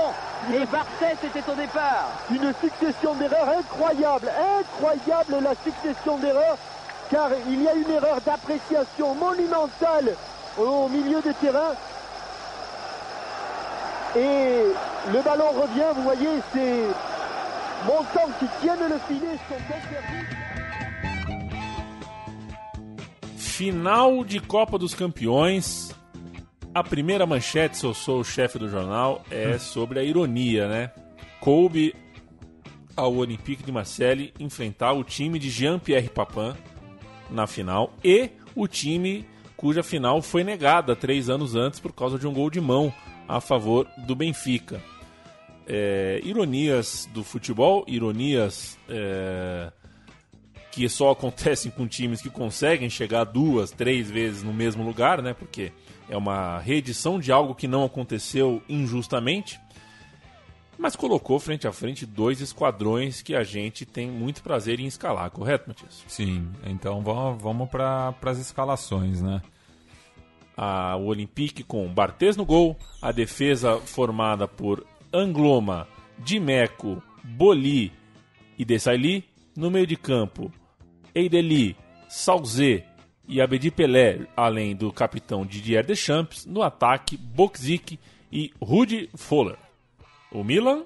Et Barthez était au départ. Une succession d'erreurs incroyable, incroyable la succession d'erreurs, car il y a une erreur d'appréciation monumentale au milieu de terrain. Et le ballon revient, vous voyez, ces montants qui tiennent le filet sont. Final de Copa dos Campeões. A primeira manchete, se eu sou o chefe do jornal, é sobre a ironia, né? Coube ao Olympique de Marseille enfrentar o time de Jean-Pierre Papin na final e o time cuja final foi negada três anos antes por causa de um gol de mão a favor do Benfica. É, ironias do futebol, ironias é, que só acontecem com times que conseguem chegar duas, três vezes no mesmo lugar, né? Porque é uma reedição de algo que não aconteceu injustamente. Mas colocou frente a frente dois esquadrões que a gente tem muito prazer em escalar, correto, Matias? Sim, então vamos, vamos para as escalações, né? A, o Olympique com Barthez no gol, a defesa formada por Angloma, Dimeco, Boli e Desailly, no meio de campo, Eideli, Salzé e Abedi Pelé, além do capitão Didier Deschamps, no ataque Bokzik e Rudi Foller. O Milan?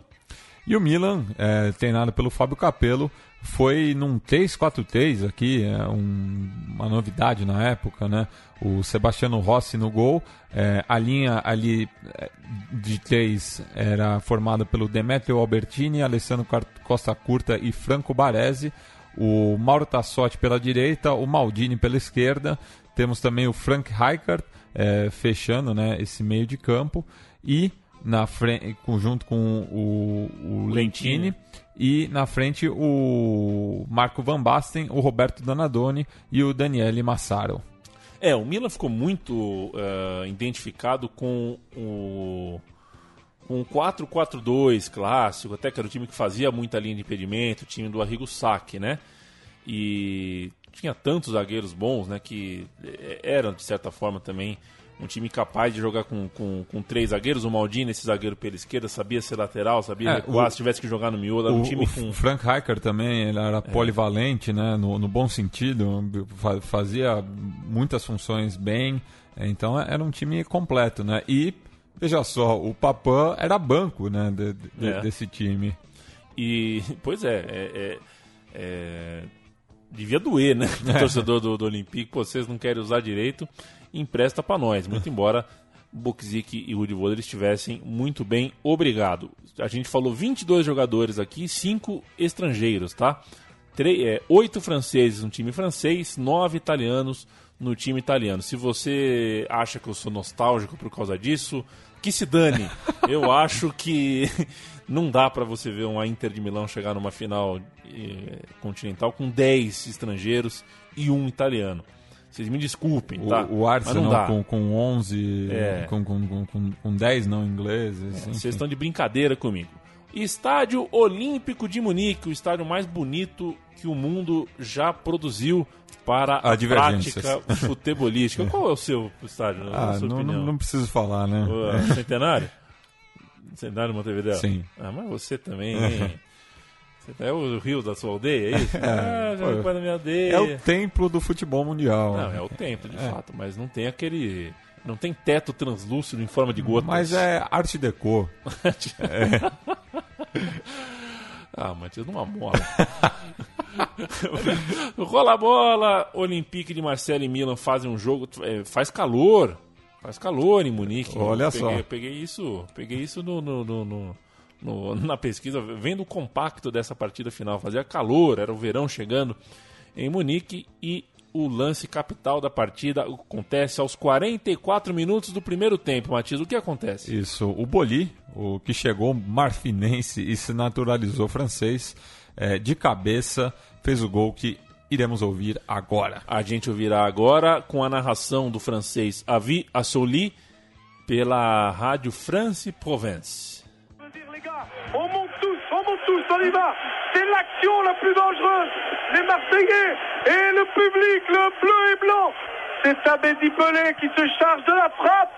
E o Milan, é, treinado pelo Fábio Capello, foi num 3-4-3 aqui, é um- uma novidade na época, né? O Sebastiano Rossi no gol, é, a linha ali é, de três era formada pelo Demetrio Albertini, Alessandro Costa Curta e Franco Baresi, o Mauro Tassotti pela direita, o Maldini pela esquerda, temos também o Frank Rijkaard é, fechando né, esse meio de campo e na frente, junto com o, o Lentini, Lentini. E na frente o Marco Van Basten, o Roberto Danadoni e o Daniele Massaro. É, o Milan ficou muito eh, identificado com o o 4-4-2 clássico, até que era o time que fazia muita linha de impedimento, o time do Arrigo Sacchi, né? E tinha tantos zagueiros bons, né, que eh, eram, de certa forma, também um time capaz de jogar com, com, com três zagueiros. O Maldini, esse zagueiro pela esquerda, sabia ser lateral, sabia É, recuar, o- se tivesse que jogar no miolo. Era um O, time o com... Frank Rijkaard também, ele era polivalente, né, no, no bom sentido, fa- fazia muitas funções bem, então era um time completo, né? E veja só, o Papan era banco, né, de- de- É. desse time. E, pois é, é- é- é, devia doer, né? O torcedor do, do Olympique, vocês não querem usar direito, empresta pra nós. Muito embora Bokzik e Rudi Voller estivessem muito bem, obrigado. A gente falou 22 jogadores aqui, 5 estrangeiros, tá? Tre é, 8 franceses no time francês, 9 italianos no time italiano. Se você acha que eu sou nostálgico por causa disso, que se dane. Eu acho que não dá pra você ver uma Inter de Milão chegar numa final eh, continental com 10 estrangeiros e um italiano. Vocês me desculpem, O, tá? o Mas não. Arsenal com, com 11, É. com, com, com, com, com 10 não ingleses. enfim. Vocês estão de brincadeira comigo. Estádio Olímpico de Munique, o estádio mais bonito que o mundo já produziu para a prática futebolística. Qual é o seu estádio? Ah, não, opinião? não, não preciso falar, né? O, ah, Centenário? Centenário Montevideo? Sim. Ah, mas você também, hein? Você é o rio da sua aldeia, é isso? ah, já foi na minha aldeia. É o templo do futebol mundial. Não, é o templo, de fato, mas não tem aquele... Não tem teto translúcido em forma de gotas. Mas é arte deco. Ah, Matias, numa mola. Rola a bola, Olympique de Marseille e Milan fazem um jogo. é, faz calor. Faz calor em Munique. Olha Eu peguei, só. eu peguei isso, peguei isso no, no- no- no- no- na pesquisa, vendo o compacto dessa partida final. Fazia calor, era o verão chegando em Munique e o lance capital da partida acontece aos 44 minutos do primeiro tempo, Matias. O que acontece? Isso, o Boli, o que chegou marfinense e se naturalizou francês, é, de cabeça, fez o gol que iremos ouvir agora. A gente ouvirá agora com a narração do francês Avi Assoli pela rádio France Provence. On monte tous, on monte tous, on y va. C'est l'action la plus dangereuse. Les Marseillais et le public, le bleu et blanc. C'est Abedi Pelé qui se charge de la frappe.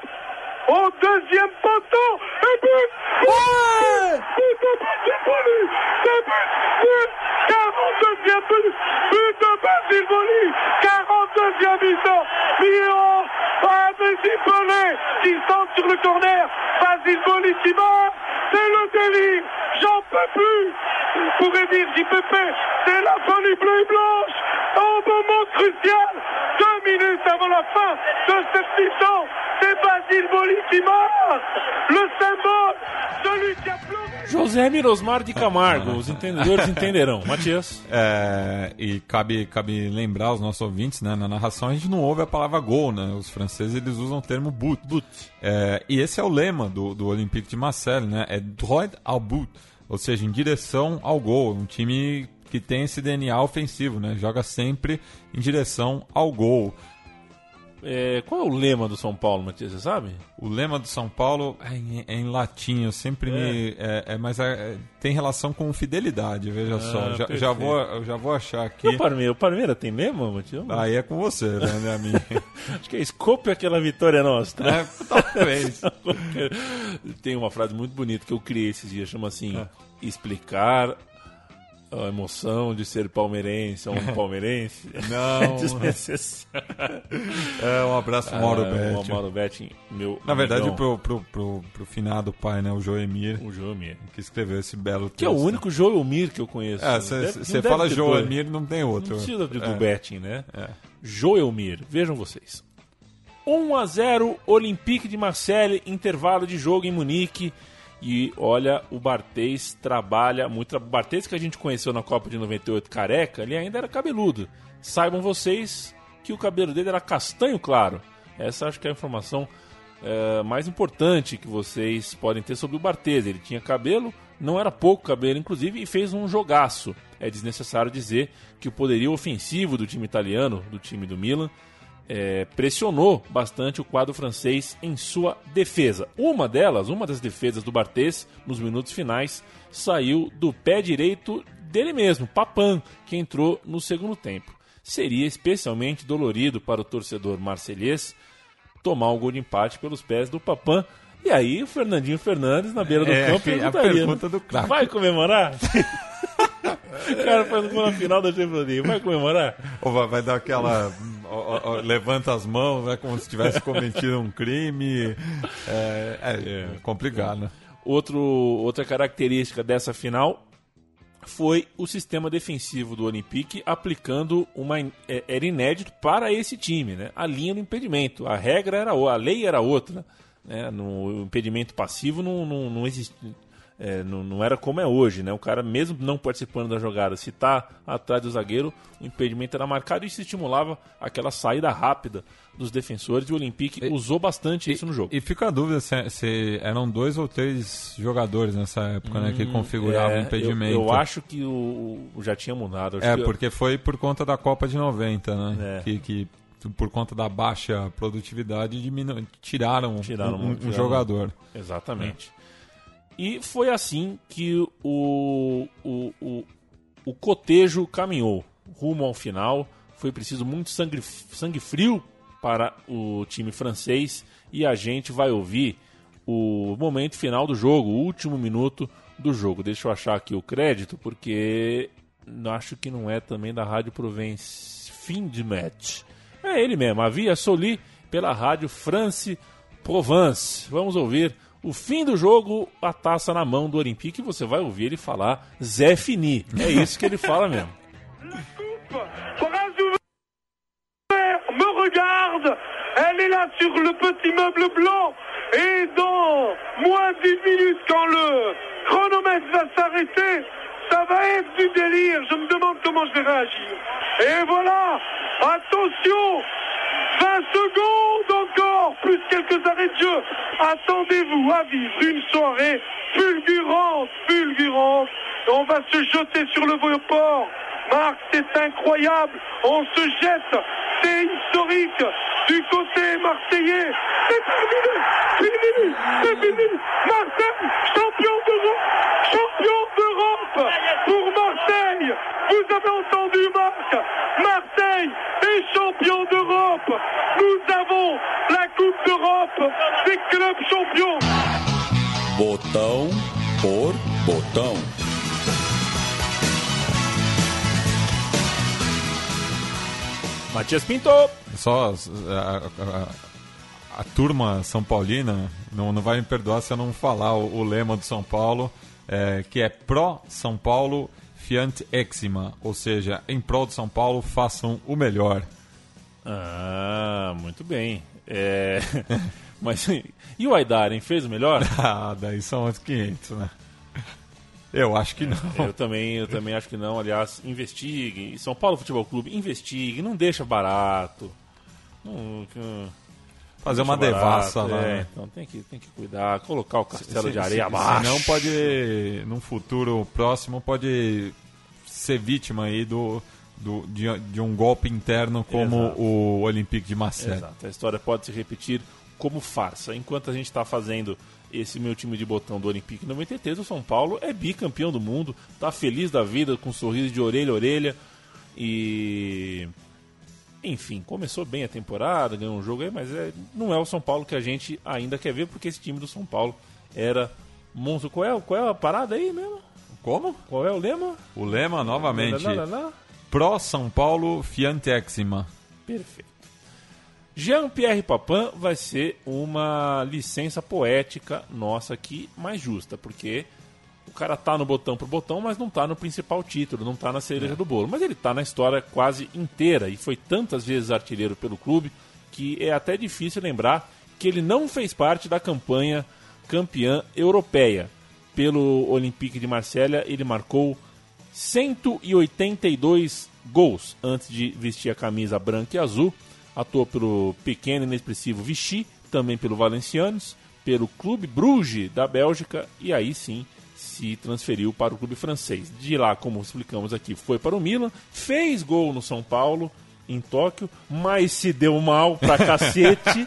Au deuxième poteau. Et but Ouais But de Boli C'est but But 42e but But de Basile Boli 42e mi-temps Miron Abedi Pelé qui centre sur le corner Basile Boli qui marque J'en peux plus. On pourrait dire JPP C'est la folie bleue et blanche. Au moment crucial Deux minutes avant la fin de cette mi-temps C'est Basile Boli Le symbole Celui qui a José Mirosmar de Camargo, os entendedores entenderão. Matias. É, e cabe, cabe lembrar aos nossos ouvintes, né, na narração a gente não ouve a palavra gol, né? Os franceses eles usam o termo but. But. É, e esse é o lema do, do Olympique de Marseille, né? É droit au but, ou seja, em direção ao gol. Um time que tem esse DNA ofensivo, né? Joga sempre em direção ao gol. É, qual é o lema do São Paulo, Matias? Você sabe? O lema do São Paulo é em, é em latim, eu sempre me. É, é, mas é- tem relação com fidelidade, veja só. Já, já, vou, eu já vou achar aqui. o Parmeira? O Parmeira tem lema, Matias? Aí é com você, né, minha amiga? Acho que é Scope aquela vitória nossa. né? é, talvez. Tem uma frase muito bonita que eu criei esses dias, chama assim: explicar a emoção de ser palmeirense a um palmeirense. Não. Desnecessário. É, um abraço, Mauro Ah, Betti. o Mauro Betti, meu. Na verdade, amigão, pro, pro, pro, pro finado pai, né, o Joemir, o Joemir. que escreveu esse belo Que é o texto. único Joelmir que eu conheço. É, você fala Joemir, não tem outro. Não precisa do, do É. betting, né? É. Joelmir, vejam vocês. 1 a 0 Olympique de Marseille, intervalo de jogo em Munique. E olha, o Barthez trabalha muito. O Barthez que a gente conheceu na Copa de 98 careca, ele ainda era cabeludo. Saibam vocês que o cabelo dele era castanho claro. Essa acho que é a informação é, mais importante que vocês podem ter sobre o Barthez. Ele tinha cabelo, não era pouco cabelo, inclusive, e fez um jogaço. É desnecessário dizer que o poderio ofensivo do time italiano, do time do Milan, é, pressionou bastante o quadro francês em sua defesa. Uma delas, uma das defesas do Barthez, nos minutos finais, saiu do pé direito dele mesmo, Papan, que entrou no segundo tempo. Seria especialmente dolorido para o torcedor marselhês tomar o gol de empate pelos pés do Papan. E aí o Fernandinho Fernandes na beira do É, campo a perguntaria, pergunta né? do craque. Vai comemorar? o cara faz gol na final da Champions League. Vai comemorar? Ou vai, dar aquela. ó, ó, levanta as mãos, né, como se tivesse cometido um crime. É, é, complicado, né? Outro, outra característica dessa final foi o sistema defensivo do Olympique aplicando uma é, era inédito para esse time, né? A linha do impedimento, a regra era a lei era outra, né? No impedimento passivo não não, não existia é, não, não era como é hoje, né? O cara, mesmo não participando da jogada, se tá atrás do zagueiro, o impedimento era marcado e isso estimulava aquela saída rápida dos defensores. E o Olympique usou bastante isso no jogo. E fica a dúvida se, se eram dois ou três jogadores nessa época, né, que configuravam É, o impedimento. Eu, eu acho que o, o- já tinha mudado. É, que- porque foi por conta da Copa de 90, né? É. Que, que por conta da baixa produtividade diminu... tiraram, Tiraram, um, um tiraram. jogador. Exatamente. E foi assim que o, o, o, o cotejo caminhou rumo ao final. Foi preciso muito sangue, sangue frio para o time francês. E a gente vai ouvir o momento final do jogo, o último minuto do jogo. Deixa eu achar aqui o crédito, porque acho que não é também da Rádio Provence. Fim de match. É ele mesmo, Havia Soli pela Rádio France Provence. Vamos ouvir o fim do jogo, a taça na mão do Olympique, você vai ouvir ele falar Zé Fini. É isso que ele fala mesmo. Me regarde. Elle est là sur le petit meuble blanc. Et dans moins d'une minute, quand le chronomètre va s'arrêter, ça va être du délire. Je me demande comment je vais réagir. Et voilà, attention, 20 secondes plus quelques arrêts de jeu. Attendez-vous à vivre une soirée fulgurante, fulgurante. On va se jeter sur le port. Marc, c'est incroyable. On se jette. C'est historique. Du côté marseillais, c'est terminé. Fini. C'est fini. Marseille, champion d'Europe. Champion d'Europe pour Marseille. Vous avez entendu Marc. Marseille est champion d'Europe. Nous avons la Coupe d'Europe des clubs champions. Botão por botão. Matias Pinto. Só a, a- a turma São Paulina não, não vai me perdoar se eu não falar o, o lema do São Paulo, é, que é pró São Paulo fiant exima, ou seja, em prol do São Paulo façam o melhor. Ah, muito bem. É... Mas e o Aidaren fez o melhor? Ah, daí são os 500, né? Eu acho que não. Eu também, eu também acho que não. Aliás, investigue. E São Paulo Futebol Clube, investigue, não deixa barato. Não Fazer uma devassa barato, lá. é, né? então tem que, tem que cuidar, colocar o castelo Se- de areia se- abaixo. Senão pode, num futuro próximo, pode ser vítima aí do, do, de, de um golpe interno como Exato. o Olympique de Marseille. Exato, a história pode se repetir como farsa. Enquanto a gente está fazendo esse meu time de botão do Olympique 93, o São Paulo é bicampeão do mundo, tá feliz da vida, com um sorriso de orelha a orelha. E. Enfim, começou bem a temporada, ganhou um jogo aí, mas é, não é o São Paulo que a gente ainda quer ver, porque esse time do São Paulo era monstro. Qual é, qual é a parada aí mesmo? Como? Qual é o lema? O lema, novamente, Lá, lá, lá, lá. pró São Paulo fiant exima. Perfeito. Jean-Pierre Papin vai ser uma licença poética nossa aqui mais justa, porque o cara tá no botão pro botão, mas não tá no principal título, não tá na cereja do bolo. Mas ele tá na história quase inteira e foi tantas vezes artilheiro pelo clube que é até difícil lembrar que ele não fez parte da campanha campeã europeia. Pelo Olympique de Marselha, ele marcou 182 gols antes de vestir a camisa branca e azul. Atuou pelo pequeno e inexpressivo Vichy, também pelo Valencianos, pelo Clube Bruges da Bélgica e aí sim se transferiu para o clube francês. De lá, como explicamos aqui, foi para o Milan, fez gol no São Paulo, em Tóquio, mas se deu mal pra cacete,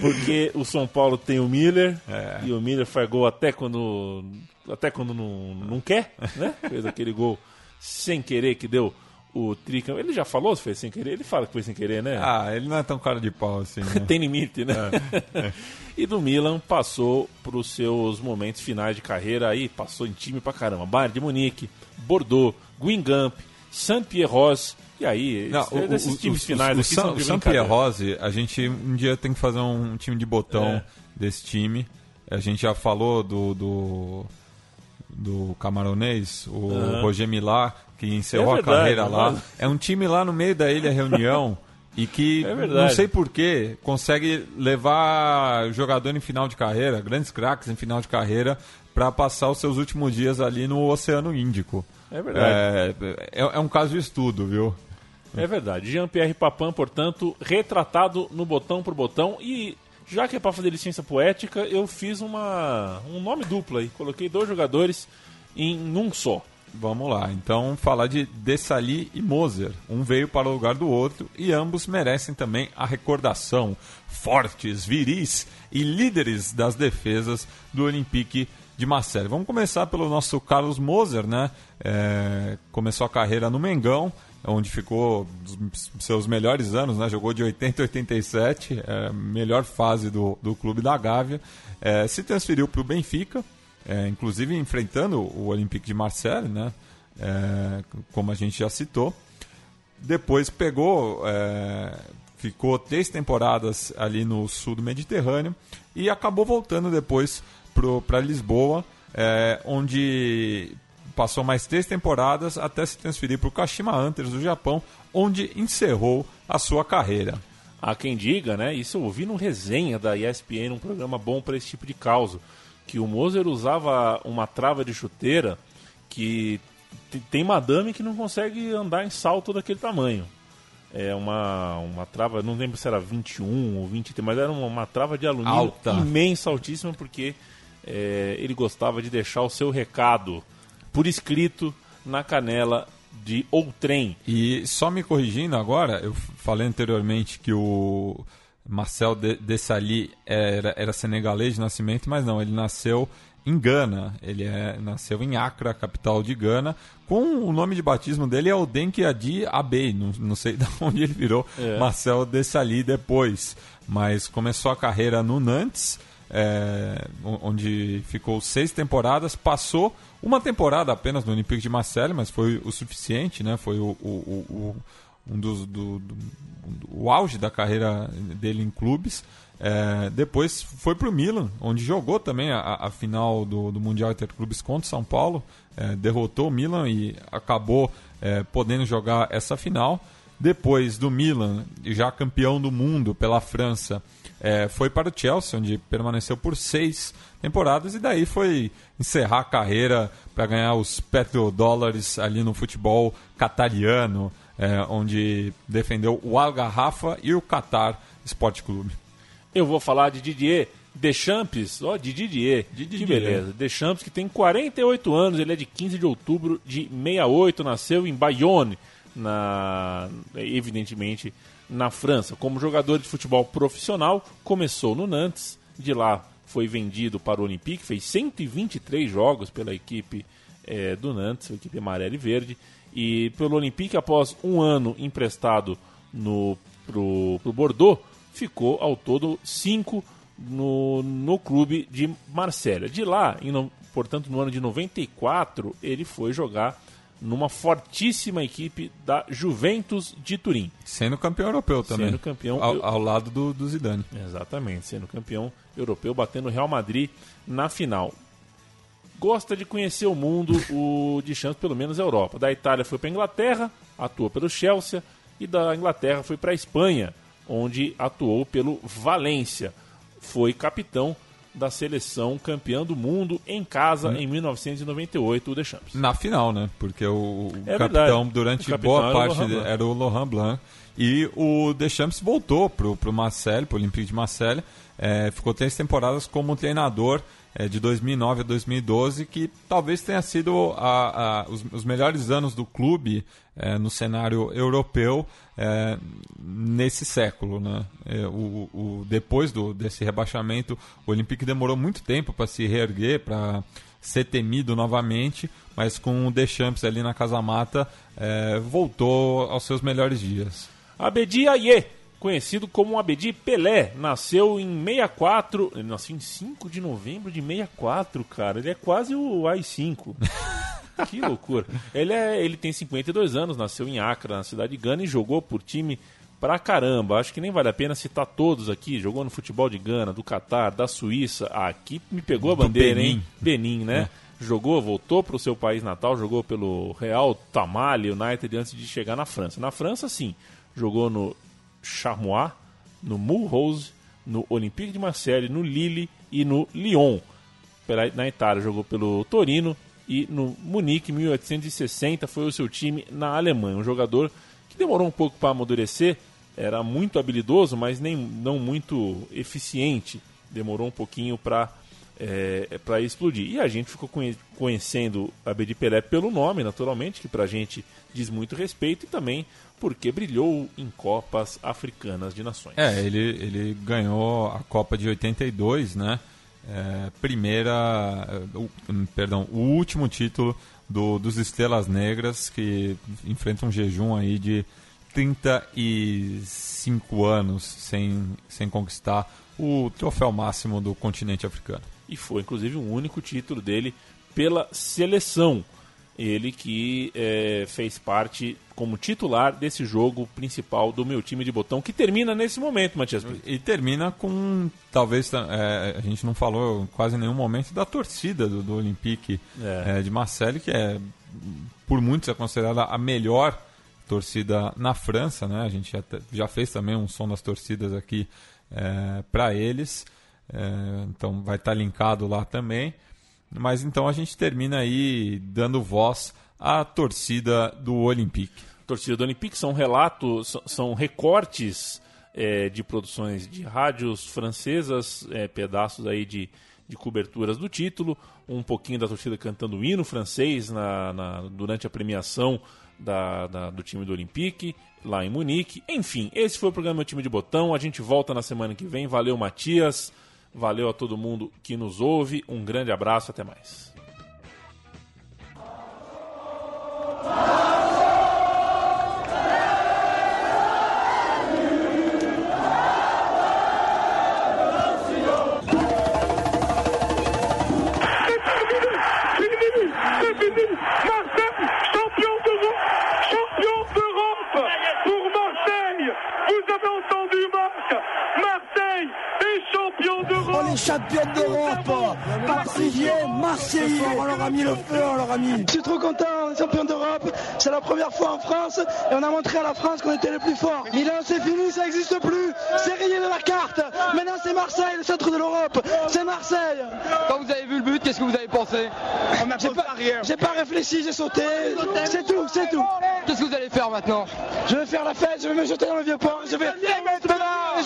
porque o São Paulo tem o Miller, e o Miller faz gol até quando, até quando não, não quer, né? Fez aquele gol sem querer que deu o tricampeão. Ele já falou se foi sem querer? Ele fala que foi sem querer, né? Ah, ele não é tão cara de pau assim, né? tem limite, né? e do Milan passou para os seus momentos finais de carreira aí, passou em time pra caramba. Bayern de Munique, Bordeaux, Guingamp, Saint-Pierre-Rose, e aí, Não, esses, desses times finais o, aqui o, são São, de o São brincadeira. Pierre Rose, a gente um dia tem que fazer um time de botão É. desse time. A gente já falou do, do, do camaronês, o Aham. Roger Millar, que encerrou É a verdade, carreira lá. mas- É um time lá no meio da Ilha Reunião e que, É não sei porquê, consegue levar jogador em final de carreira, grandes craques em final de carreira, para passar os seus últimos dias ali no Oceano Índico. É verdade. É, é, é um caso de estudo, viu? É verdade. Jean-Pierre Papin, portanto, retratado no botão por botão. E já que é para fazer licença poética, eu fiz uma, um nome duplo aí. Coloquei dois jogadores em um só. Vamos lá, então falar de Dessali e Moser. Um veio para o lugar do outro e ambos merecem também a recordação. Fortes, viris e líderes das defesas do Olympique de Marseille. Vamos começar pelo nosso Carlos Moser, né? É, começou a carreira no Mengão, onde ficou seus melhores anos, né? Jogou de 80 a 87, é, melhor fase do, do clube da Gávea. É, se transferiu para o Benfica, é, inclusive enfrentando o Olympique de Marseille, né? É, como a gente já citou. Depois pegou, é, ficou três temporadas ali no sul do Mediterrâneo e acabou voltando depois para Lisboa, é, onde passou mais três temporadas até se transferir para o Kashima Antlers do Japão, onde encerrou a sua carreira. Há quem diga, né? Isso eu ouvi no resenha da ESPN, um programa bom para esse tipo de causa, que o Moser usava uma trava de chuteira que tem madame que não consegue andar em salto daquele tamanho. É uma, uma trava, não lembro se era 21 ou 23, mas era uma, uma trava de alumínio Alta. imensa, altíssima, porque é, ele gostava de deixar o seu recado por escrito na canela de outrem. E só me corrigindo agora, eu falei anteriormente que o Marcel de Dessali era, era senegalês de nascimento, mas não, ele nasceu em Gana. Ele é, nasceu em Accra, capital de Gana. Com o nome de batismo dele é Odenki Adi Abei. Não, não sei de onde ele virou É. Marcel Dessali depois. Mas começou a carreira no Nantes, é, onde ficou seis temporadas. Passou uma temporada apenas no Olympique de Marseille, mas foi o suficiente, né? Foi o- o- o- um dos, do, do- o auge da carreira dele em clubes. É, depois foi para o Milan, onde jogou também a, a final do, do Mundial Interclubes contra o São Paulo. É, derrotou o Milan e acabou é, podendo jogar essa final. Depois do Milan, já campeão do mundo pela França, é, foi para o Chelsea, onde permaneceu por seis temporadas e daí foi encerrar a carreira para ganhar os petrodólares ali no futebol catariano, é, onde defendeu o Al Garrafa e o Qatar Sport Clube. Eu vou falar de Didier Deschamps, ó, de Didier, que Didier. beleza. Deschamps que tem 48 anos, ele é de 15 de outubro de 68, nasceu em Bayonne, na, evidentemente na França. Como jogador de futebol profissional, começou no Nantes, de lá foi vendido para o Olympique, fez 123 jogos pela equipe eh, do Nantes, a equipe amarela e verde, e pelo Olympique, após um ano emprestado no, pro, pro Bordeaux, ficou ao todo cinco no, no clube de Marselha. De lá, em portanto, no ano de 94, ele foi jogar numa fortíssima equipe da Juventus de Turim. Sendo campeão europeu também. Sendo campeão Ao, ao lado do, do Zidane. Exatamente, sendo campeão europeu, batendo o Real Madrid na final. Gosta de conhecer o mundo, o de chance pelo menos a Europa. Da Itália foi para Inglaterra, atuou pelo Chelsea, e da Inglaterra foi para a Espanha, onde atuou pelo Valência. Foi capitão da seleção campeã do mundo em casa Hum. em 1998, o Deschamps. Na final, né? Porque o, o É capitão, verdade. durante O capitão boa era o parte de- Blanc. era o Laurent Blanc. E o Deschamps voltou pro, pro Marseille, pro Olympique de Marseille. É, ficou três temporadas como treinador é, de 2009 a 2012, que talvez tenha sido a- a- os, os melhores anos do clube é, no cenário europeu é, nesse século. Né? É, o, o- depois do, desse rebaixamento, o Olympique demorou muito tempo para se reerguer, para ser temido novamente, mas com o Deschamps ali na Casa Mata, é, voltou aos seus melhores dias. Abedi Aie, conhecido como Abedi Pelé, nasceu em 64, ele nasceu em 5 de novembro de 64, cara. Ele é quase o AI-5. que loucura. Ele, é, ele tem 52 anos, nasceu em Accra, na cidade de Gana, e jogou por time pra caramba. Acho que nem vale a pena citar todos aqui. Jogou no futebol de Gana, do Catar, da Suíça. Ah, aqui me pegou a bandeira, Benin. hein? Benin, né? Jogou, voltou para o seu país natal, jogou pelo Real Tamale United antes de chegar na França. Na França, sim, jogou no Charmois, no Mulhouse, no Olympique de Marseille, no Lille e no Lyon. Pela, na Itália, jogou pelo Torino e no Munique, 1860, foi o seu time na Alemanha. Um jogador que demorou um pouco para amadurecer, era muito habilidoso, mas nem, não muito eficiente. Demorou um pouquinho para é, para explodir. E a gente ficou conhe- conhecendo a Bedi Pelé pelo nome, naturalmente, que pra gente diz muito respeito, e também porque brilhou em Copas Africanas de Nações. É, ele, ele ganhou a Copa de 82, né? É, primeira, é, perdão, o último título do, dos Estrelas Negras que enfrenta um jejum aí de 35 anos sem, sem conquistar o troféu máximo do continente africano. E foi, inclusive, o único título dele pela seleção. Ele que é, fez parte como titular desse jogo principal do meu time de botão, que termina nesse momento, Matias. E termina com, talvez, é, a gente não falou quase nenhum momento da torcida do, do Olympique É. é, de Marseille, que é, por muitos, é considerada a melhor torcida na França, né? A gente já, já fez também um som das torcidas aqui para eles, É, então vai estar linkado lá também. Mas então a gente termina aí dando voz à torcida do Olympique. Torcida do Olympique são relatos, são recortes é, de produções de rádios francesas, é, pedaços aí de, de coberturas do título, um pouquinho da torcida cantando o hino francês na, na durante a premiação da, da, do time do Olympique, lá em Munique. Enfim, esse foi o programa Meu Time de Botão. A gente volta na semana que vem. Valeu, Matias. Valeu a todo mundo que nos ouve. Um grande abraço. Até mais. Champion d'Europe Marseillais, Marseillais On leur a mis le feu, on leur a mis. Je suis trop content, on est champion d'Europe. C'est la première fois en France et on a montré à la France qu'on était les plus forts. Milan c'est fini, ça n'existe plus. C'est rayé de la carte. Maintenant c'est Marseille, le centre de l'Europe. C'est Marseille. Quand vous avez vu le but, qu'est-ce que vous avez pensé J'ai pas, j'ai pas réfléchi, j'ai sauté. C'est tout, c'est tout. Qu'est-ce que vous allez faire maintenant Je vais faire la fête, je vais me jeter dans le vieux port Je vais,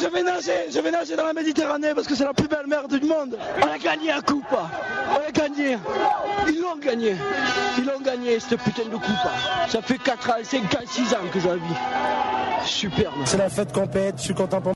je vais nager, je vais nager dans la Méditerranée parce que c'est la plus belle mer du monde. On a gagné un coup, pas? On a gagné. Ils l'ont gagné. Ils l'ont gagné, cette putain de coupe. Ça fait 4 ans, 5 ans, 6 ans que j'en vis. Superbe. C'est la fête compète, je suis content pour